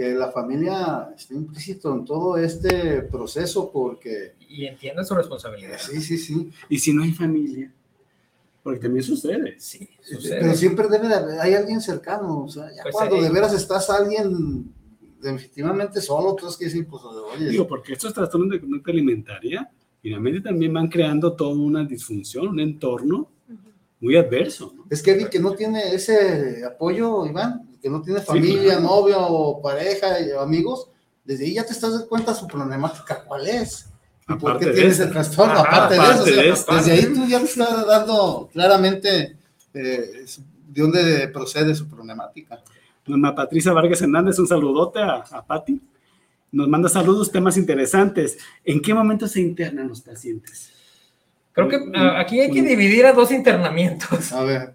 que la familia esté implícito en todo este proceso porque, Y entienda su responsabilidad. sí, sí, sí, y si no hay familia, porque también sucede. Sí, pero sucede. siempre debe de haber, hay alguien cercano, o sea, ya Pues cuando de veras estás alguien definitivamente solo, tú tienes que decir, pues, oye, Digo, porque estos trastornos de conducta alimentaria finalmente también van creando toda una disfunción, un entorno muy adverso. ¿no? Es que alguien que no tiene ese apoyo, Iván, que no tiene familia, claro. novio, o pareja, y amigos, desde ahí ya te estás dando cuenta su problemática, cuál es. ¿Y por qué tienes el trastorno? Ajá, aparte, de eso, o sea, desde ahí tú ya te estás dando claramente eh, de dónde procede su problemática. Norma Patricia Vargas Hernández, un saludote a, a Patti. Nos manda saludos, temas interesantes. ¿En qué momento se internan los pacientes? Creo que ah, aquí hay que dividir a dos internamientos. A ver,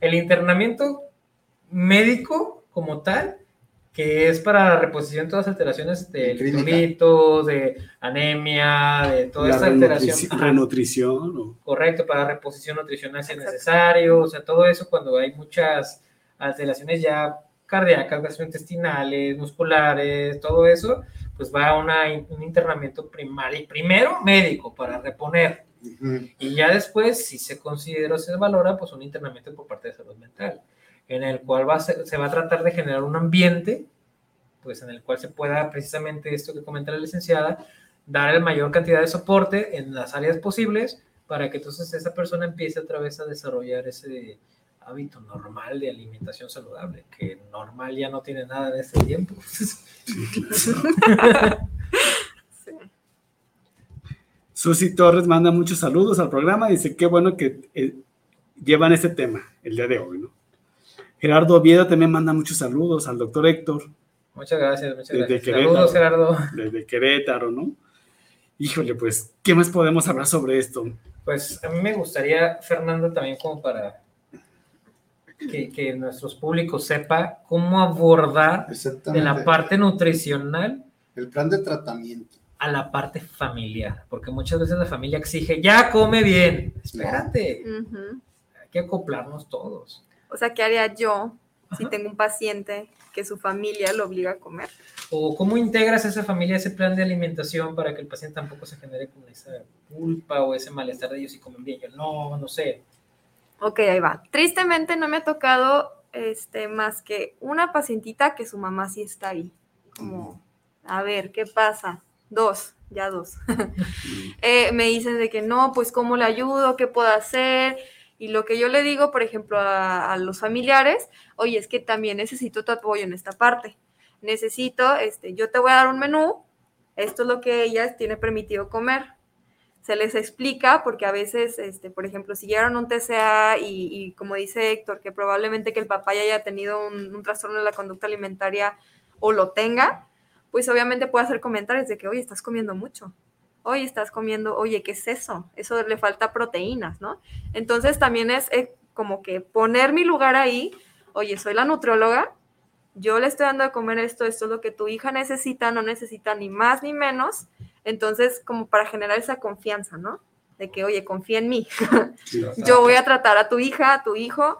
El internamiento médico como tal, que es para la reposición de todas las alteraciones de electrolitos, de anemia, de toda La esta alteración. renutrición. o- Correcto, para reposición nutricional si es necesario, o sea, todo eso cuando hay muchas alteraciones ya cardíacas, gastrointestinales, musculares, todo eso, pues va a una, un internamiento primario, primero médico para reponer, y ya después, si se considera o se valora, pues un internamiento por parte de salud mental, en el cual va a ser- se va a tratar de generar un ambiente pues en el cual se pueda precisamente esto que comenta la licenciada, dar la mayor cantidad de soporte en las áreas posibles para que entonces esa persona empiece otra vez a desarrollar ese hábito normal de alimentación saludable, que normal ya no tiene nada en este tiempo. Susi Torres manda muchos saludos al programa. Dice, qué bueno que eh, llevan este tema el día de hoy, ¿no? Gerardo Oviedo también manda muchos saludos al doctor Héctor. Muchas gracias, muchas Desde gracias. Querétaro. Saludos, Gerardo. Desde Querétaro, ¿no? Híjole, pues, ¿qué más podemos hablar sobre esto? Pues a mí me gustaría, Fernando, también como para que, que nuestros públicos sepa cómo abordar de la parte nutricional El plan de tratamiento. A la parte familiar, porque muchas veces la familia exige, ya come bien, espérate, Ujú. hay que acoplarnos todos. O sea, ¿qué haría yo si tengo un paciente que su familia lo obliga a comer? O cómo integras a esa familia ese plan de alimentación para que el paciente tampoco se genere con esa culpa o ese malestar de ellos si comen bien. Yo no, no sé. Ok, ahí va. Tristemente no me ha tocado este, más que una pacientita que su mamá sí está ahí. Como, a ver, ¿qué pasa? Dos, ya dos. Eh, me dicen de que no, pues cómo le ayudo, qué puedo hacer. Y lo que yo le digo, por ejemplo, a, a los familiares, oye, es que también necesito tu apoyo en esta parte. Necesito, este, yo te voy a dar un menú, esto es lo que ella tiene permitido comer se les explica porque a veces, este, por ejemplo, si llegaron a un TCA y, y como dice Héctor, que probablemente que el papá ya haya tenido un, un trastorno de la conducta alimentaria o lo tenga, pues obviamente puede hacer comentarios de que, oye, estás comiendo mucho, oye, estás comiendo, oye, ¿qué es eso? Eso le falta proteínas, ¿no? Entonces también es eh, como que poner mi lugar ahí, oye, soy la nutrióloga, yo le estoy dando de comer esto, esto es lo que tu hija necesita, no necesita ni más ni menos, entonces, como para generar esa confianza, ¿no? De que, oye, confía en mí. Yo voy a tratar a tu hija, a tu hijo.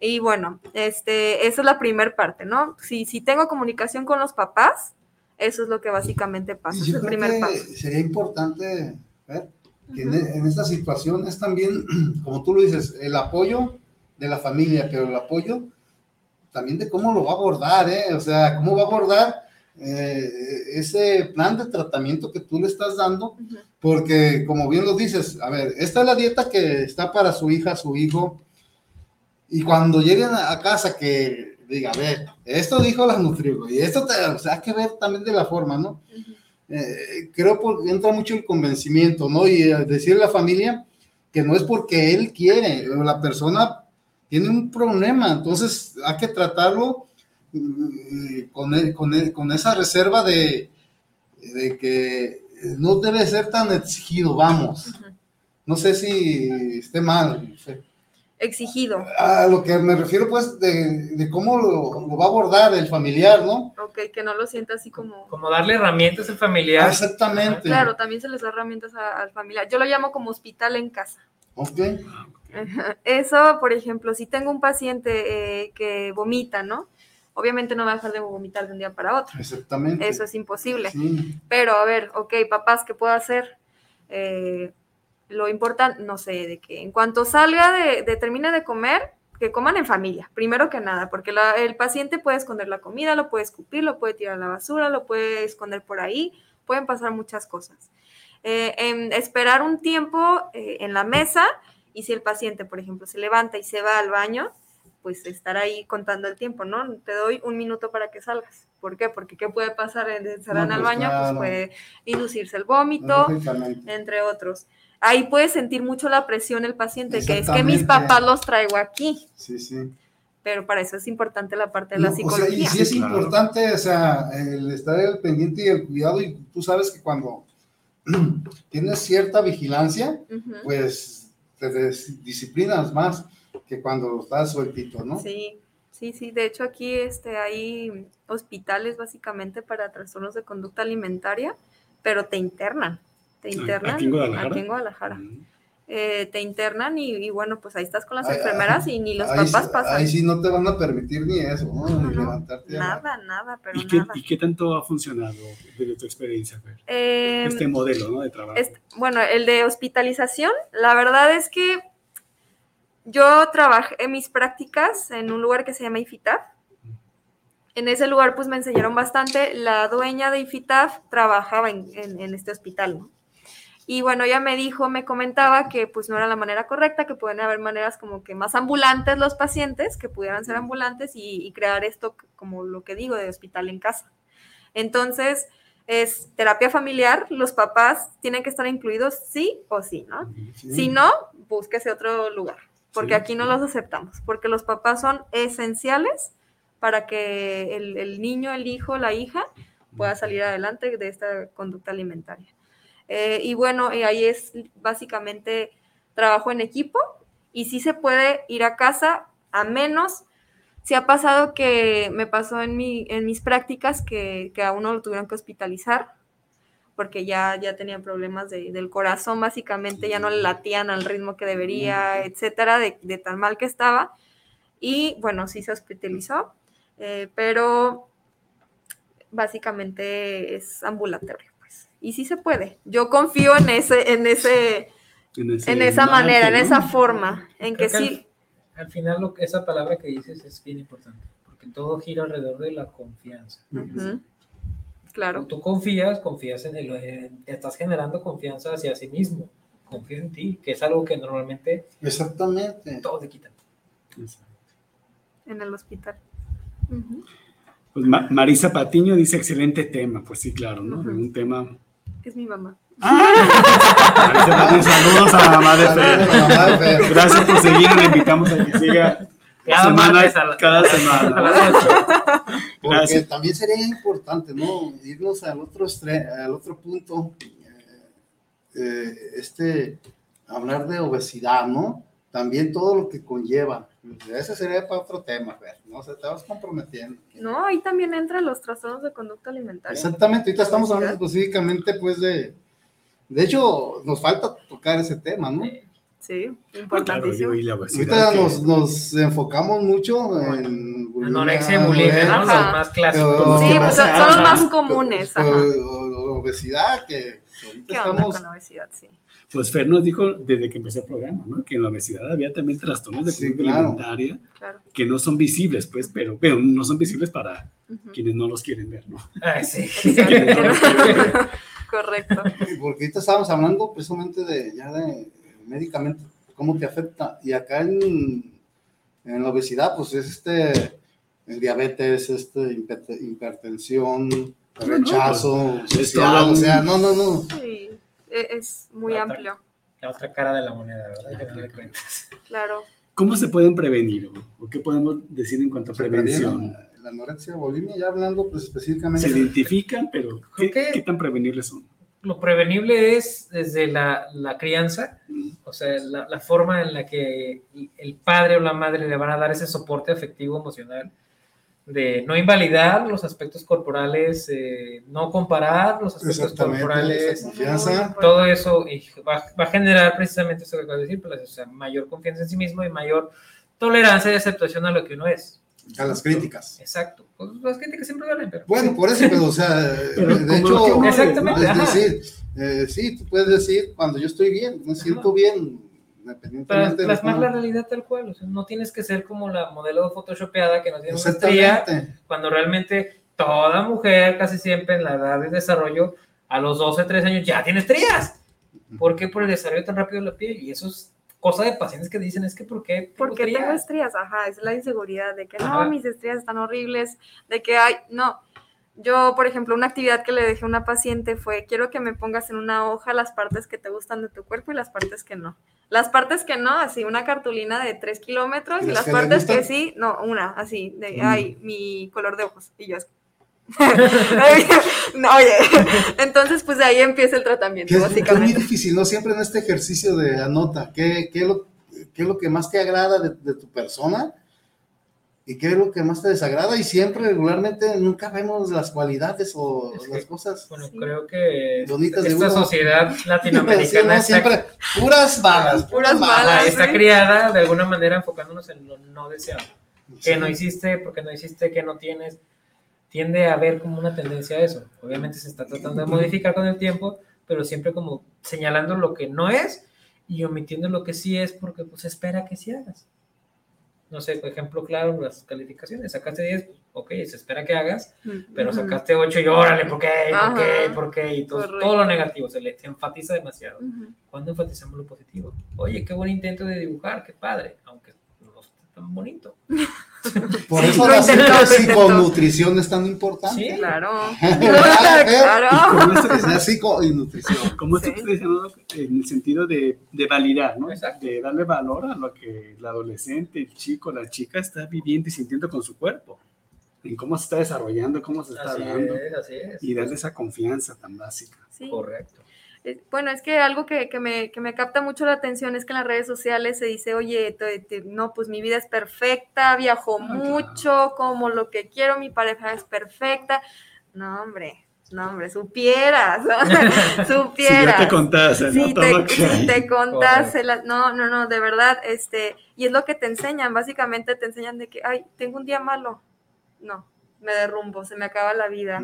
Y bueno, este, esa es la primera parte, ¿no? Si, si tengo comunicación con los papás, eso es lo que básicamente pasa. Es el creo primer que paso. sería importante ver que en, en esta situación es también, como tú lo dices, el apoyo de la familia, pero el apoyo también de cómo lo va a abordar, ¿eh? O sea, cómo va a abordar eh, ese plan de tratamiento que tú le estás dando, porque como bien lo dices, a ver, esta es la dieta que está para su hija, su hijo, y cuando lleguen a casa que diga, a ver, esto dijo la nutrióloga, y esto, te, o sea, hay que ver también de la forma, ¿no? Eh, creo que entra mucho el convencimiento, ¿no? Y eh, decirle a la familia que no es porque él quiere, la persona tiene un problema, entonces hay que tratarlo mm, con, el- con, el- con esa reserva de, de que no debe ser tan exigido, vamos. No sé si esté mal. Exigido. A lo que me refiero, pues, de, de cómo lo, lo va a abordar el familiar, ¿no? Ok, que no lo sienta así como... Como darle herramientas al familiar. Exactamente. Claro, también se les da herramientas a- al familiar. Yo lo llamo como hospital en casa. Ok. Eso, por ejemplo, si tengo un paciente eh, que vomita, ¿no? Obviamente no va a dejar de vomitar de un día para otro. Exactamente. Eso es imposible. Sí. Pero a ver, ok, papás, ¿qué puedo hacer? Eh, lo importante, no sé, de que en cuanto salga de, de termine de comer, que coman en familia, primero que nada, porque la- el paciente puede esconder la comida, lo puede escupir, lo puede tirar a la basura, lo puede esconder por ahí, pueden pasar muchas cosas. Eh, en esperar un tiempo eh, en la mesa y si el paciente, por ejemplo, se levanta y se va al baño, pues estar ahí contando el tiempo, ¿no? Te doy un minuto para que salgas. ¿Por qué? Porque ¿qué puede pasar en encerrar No, al pues, baño? claro. Pues puede inducirse el vómito, entre otros. Ahí puede sentir mucho la presión el paciente, que es que mis papás los traigo aquí, Sí, sí. pero para eso es importante la parte de la o sea, y psicología. sí es importante, o sea, el estar al pendiente y el cuidado, y tú sabes que cuando tienes cierta vigilancia, pues te des- disciplinas más que cuando estás sueltito, ¿no? Sí, sí, sí. De hecho, aquí este, hay hospitales básicamente para trastornos de conducta alimentaria, pero te internan. Te ¿Aquí internan. en Guadalajara? aquí en Guadalajara. Eh, te internan y, y bueno, pues ahí estás con las Ay, enfermeras y ni los papás pasan. ahí sí no te van a permitir ni eso, ¿no? Ni levantarte. la- Nada, nada, pero ¿Y qué, nada. y qué tanto ha funcionado desde tu experiencia, Fer? Em, este modelo ¿no? de trabajo? Este- bueno, el de hospitalización, la verdad es que yo trabajé en mis prácticas en un lugar que se llama IFITAF. En ese lugar pues me enseñaron bastante. La dueña de IFITAF trabajaba en, en- en este hospital, ¿no? Y bueno, ella me dijo, me comentaba que pues no era la manera correcta, que pueden haber maneras como que más ambulantes los pacientes, que pudieran ser ambulantes y, y crear esto como lo que digo de hospital en casa. Entonces, es terapia familiar, los papás tienen que estar incluidos sí o sí, ¿no? Si no, búsquese otro lugar, porque Sí, aquí no los aceptamos, porque los papás son esenciales para que el, el niño, el hijo, la hija pueda salir adelante de esta conducta alimentaria. Eh, y bueno, y ahí es básicamente trabajo en equipo y sí se puede ir a casa a menos. Si ha pasado que me pasó en, mi, en mis prácticas que, que a uno lo tuvieron que hospitalizar porque ya, ya tenía problemas de- del corazón, básicamente ya no le latían al ritmo que debería, etcétera, de, de tan mal que estaba. Y bueno, sí se hospitalizó, eh, pero básicamente es ambulatorio. Y sí se puede. Yo confío en ese, en ese, En, ese en esa manera, en esa forma, en que Creo que sí. Al, al final, lo esa palabra que dices es bien importante, porque todo gira alrededor de la confianza. Ujú. Claro. Tú confías, confías en el, en- estás generando confianza hacia sí mismo, confías en ti, que es algo que normalmente Exactamente. todos te quitan. En el hospital. Pues Ma- Marisa Patiño dice excelente tema, pues sí, claro, ¿no? Un tema. Es mi mamá. Marisa Patiño, saludos a la mamá de Fer. Gracias por seguir, le invitamos a que siga Cada semana, la- cada a semana. Porque Gracias. también sería importante, ¿no? Irnos al otro, estre- al otro punto, eh, eh, este, hablar de obesidad, ¿no? También todo lo que conlleva. Ese sería para otro tema, Fer, ¿no? Se te vas comprometiendo. No, ahí también entran los trastornos de conducta alimentaria. Exactamente, ahorita estamos hablando específicamente, pues, de... De hecho, nos falta tocar ese tema, ¿no? Sí, Claro, importantísimo. y la obesidad Ahorita que- nos, nos enfocamos mucho en... Anorexia y bulimia, ¿no? Los más clásicos. Pero- Sí, pues son, los más comunes. Pero, Ajá. o- obesidad, que ¿Qué onda estamos... con la obesidad? Sí. Pues Fer nos dijo desde que empezó el programa, ¿no? Que en la obesidad había también trastornos de Sí, claro. alimentaria Claro. que no son visibles, pues, pero, pero no son visibles para quienes no los quieren ver, ¿no? Ay, sí. No. Correcto. Porque ahorita estábamos hablando precisamente de ya de médicamente, cómo te afecta. Y acá en, en la obesidad, pues es este el diabetes, este hiper- hipertensión, rechazo, social, todo o sea, no, no, no. Sí, e- es muy Otra- amplio. La otra cara de la moneda, ¿verdad? De cuentas. Claro. ¿Cómo se pueden prevenir? o- ¿O qué podemos decir en cuanto a prevención? La, la anorexia, bulimia, ya hablando pues específicamente. Se identifican, pero ¿qué, que- qué tan prevenibles son? Lo prevenible es desde la, la crianza, o sea, la, la forma en la que el padre o la madre le van a dar ese soporte afectivo, emocional, de no invalidar los aspectos corporales, eh, no comparar los aspectos corporales, todo eso y va, va a generar precisamente eso que acabo de decir, pues, o sea, mayor confianza en sí mismo y mayor tolerancia y aceptación a lo que uno es. A las críticas. Exacto. Pues las críticas siempre pero... Bueno, por eso, pero, o sea, Pero de hecho, Exactamente, es decir, eh, sí, tú puedes decir cuando yo estoy bien, me siento bien, independientemente de plasmar cómo- la realidad tal cual, o sea, no tienes que ser como la modelo photoshopeada que no tiene estría, cuando realmente toda mujer, casi siempre en la edad de desarrollo, a los 12, 13 años ya tiene estrías. ¿Por qué? Por el desarrollo tan rápido de la piel. Y eso es cosa de pacientes que dicen, es que ¿por qué? tengo Porque tengo estrías? estrías, ajá, es la inseguridad de que Ajá. no, mis estrías están horribles, de que hay, no. Yo, por ejemplo, una actividad que le dejé a una paciente fue, quiero que me pongas en una hoja las partes que te gustan de tu cuerpo y las partes que no. Las partes que no, así, una cartulina de tres kilómetros, ¿Y las que partes que sí, no, una, así, de, Mm. ay, mi color de ojos, y yo así. no, oye, entonces pues de ahí empieza el tratamiento, es, muy difícil, ¿no? Siempre en este ejercicio de anota, ¿qué, qué, es, lo, qué es lo que más te agrada de, de tu persona? ¿Y qué es lo que más te desagrada? Y siempre, regularmente, nunca vemos las cualidades o Es que- las cosas Bueno, Sí. creo que bonitas de esta uno. sociedad Sí, latinoamericana ¿no? está, Siempre puras malas, puras malas. malas. está sí. criada de alguna manera enfocándonos en lo no deseado. Sí. que no hiciste, porque no hiciste, que no tienes, tiende a haber como una tendencia a eso. Obviamente se está tratando de modificar con el tiempo, pero siempre como señalando lo que no es y omitiendo lo que sí es porque pues espera que sí hagas. No sé, por ejemplo, claro, las calificaciones, sacaste 10, ok, se espera que hagas, pero Ujú. sacaste 8 y órale, ¿por qué? ¿Por qué? Ajá. ¿Por qué? Y todo, todo lo negativo, se le se enfatiza demasiado. Ujú. ¿Cuándo enfatizamos lo positivo? Oye, qué buen intento de dibujar, qué padre, aunque no esté tan bonito. Por eso la intentó. psiconutrición es tan importante. Sí, Claro. Claro. Con esto que Es la psico y nutrición. Como esto que estoy diciendo, en el sentido de, de validar, ¿no? Exacto. De darle valor a lo que el adolescente, el chico, la chica está viviendo y sintiendo con su cuerpo. En cómo se está desarrollando, cómo se está así dando. es, así es. Y darle esa confianza tan básica. Sí. Correcto. Eh, Bueno, es que algo que, que me, que me capta mucho la atención es que en las redes sociales se dice, oye, te- te- no, pues mi vida es perfecta, viajo mucho, como lo que quiero, mi pareja es perfecta. No, hombre, no, hombre, supieras, Si supieras. ya te contase, ¿no? Si Todo te, si te contase, la- no, no, no, de verdad, este, y es lo que te enseñan, básicamente te enseñan de que, ay, tengo un día malo, no, me derrumbo, se me acaba la vida.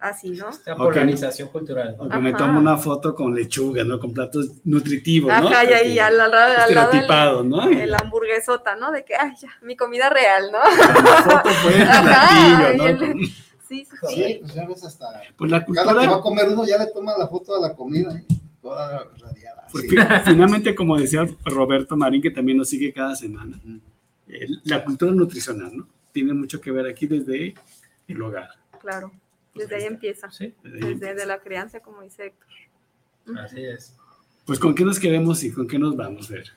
Así, ¿no? Esta polarización cultural. O que me tomo una foto con lechuga, ¿no? Con platos nutritivos, ¿no? Ajá, y ahí Porque al, al, lado- al lado del- Estereotipado, ¿no? el hamburguesota, ¿no? De que, ay, ya, mi comida real, ¿no? La foto fue el Ajá, platillo, ¿no? el- Sí, sí, Sí, sí. pues ya ves hasta. Pues la Cada que va a cultura, comer uno ya le toma la foto de la comida. ¿eh? Toda radiada. pues, finalmente, como decía Roberto Marín, que también nos sigue cada semana, eh, la cultura nutricional, ¿no? Tiene mucho que ver aquí desde el hogar. Claro, desde ahí empieza, Sí, Desde desde la crianza, como dice Héctor. así es. Pues con qué nos queremos y con qué nos vamos a ver.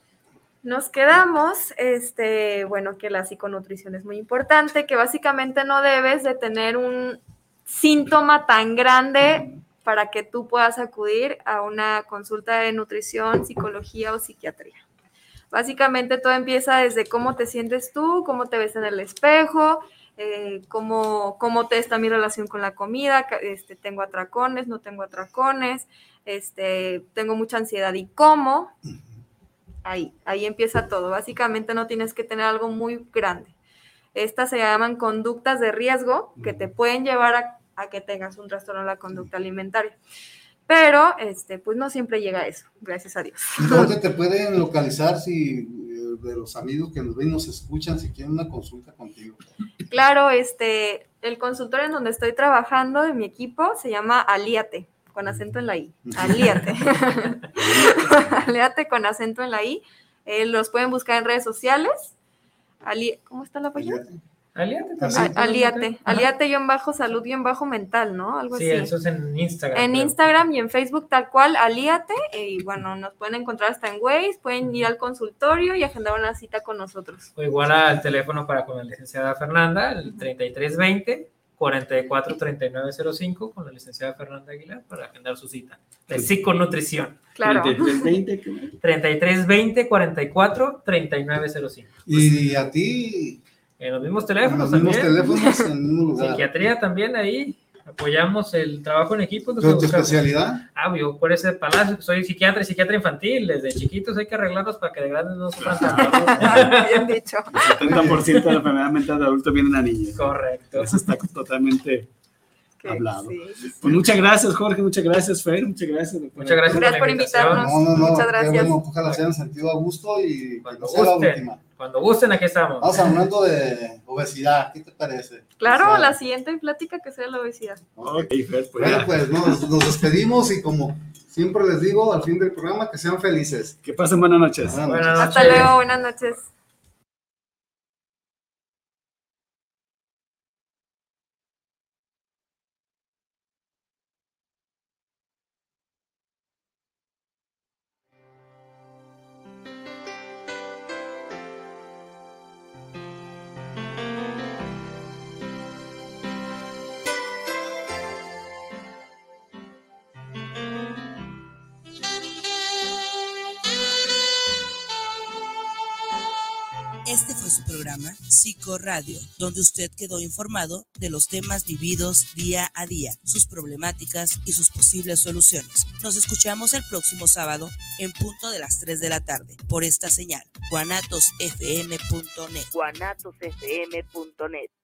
Nos quedamos, este, bueno, que la psiconutrición es muy importante, que básicamente no debes de tener un síntoma tan grande para que tú puedas acudir a una consulta de nutrición, psicología o psiquiatría. Básicamente todo empieza desde cómo te sientes tú, cómo te ves en el espejo, eh, cómo, cómo te está mi relación con la comida, este, tengo atracones, no tengo atracones, este, tengo mucha ansiedad y cómo. Ahí, ahí empieza todo. Básicamente no tienes que tener algo muy grande. Estas se llaman conductas de riesgo que te pueden llevar a, a que tengas un trastorno de la conducta alimentaria. Pero, este, pues no siempre llega a eso, gracias a Dios. ¿Dónde te pueden localizar si de los amigos que nos ven y nos escuchan si quieren una consulta contigo? Claro, este, el consultorio en donde estoy trabajando de mi equipo se llama Aliate, con acento en la I. Aliate. Aliate con acento en la I. Eh, los pueden buscar en redes sociales. Ali- ¿Cómo está la página? Aliate Así. también. A- Aliate. Ajá. Aliate-salud-mental, mental, ¿no? Algo Sí, así. eso es en Instagram. En. Instagram y en Facebook tal cual, Aliate, y bueno, nos pueden encontrar hasta en Waze, pueden ir al consultorio y agendar una cita con nosotros. O igual al teléfono para con la licenciada Fernanda, el 3320 443905 con la licenciada Fernanda Aguilar para agendar su cita de psiconutrición. Claro. 3320, ¿qué más? 3320 44 3905. Y a ti, En los mismos en teléfonos los mismos también. teléfonos, en el mismo lugar. Psiquiatría también ahí. Apoyamos el trabajo en equipo. ¿Tu, tu buscamos- especialidad? Ah, yo por ese palacio, soy psiquiatra y psiquiatra infantil. Desde chiquitos hay que arreglarlos para que de grandes no sufran tanto. Bien dicho. El 70% de la enfermedad mental de adulto viene en la niñez. Correcto. Eso está totalmente hablado. sí, sí, sí. Pues muchas gracias, Jorge, muchas gracias, Fer, muchas gracias. doctora. Muchas gracias, Gracias por invitarnos. No, no, no. Muchas gracias. bueno, ojalá se hayan sentido a gusto y que Cuando no sea la gusten, última. cuando gusten, aquí estamos. Vamos hablando de obesidad, ¿qué te parece? Claro, O sea, la siguiente plática que sea la obesidad. Ok, Fer, pues Bueno, ya. pues nos, nos despedimos y como siempre les digo al fin del programa, que sean felices. Que pasen buenas noches. Buenas Buenas noches. Hasta luego, buenas noches. Psicoradio, donde usted quedó informado de los temas vividos día a día, sus problemáticas y sus posibles soluciones. Nos escuchamos el próximo sábado en punto de las 3 de la tarde por esta señal, guanatosfm.net. guanatosfm.net.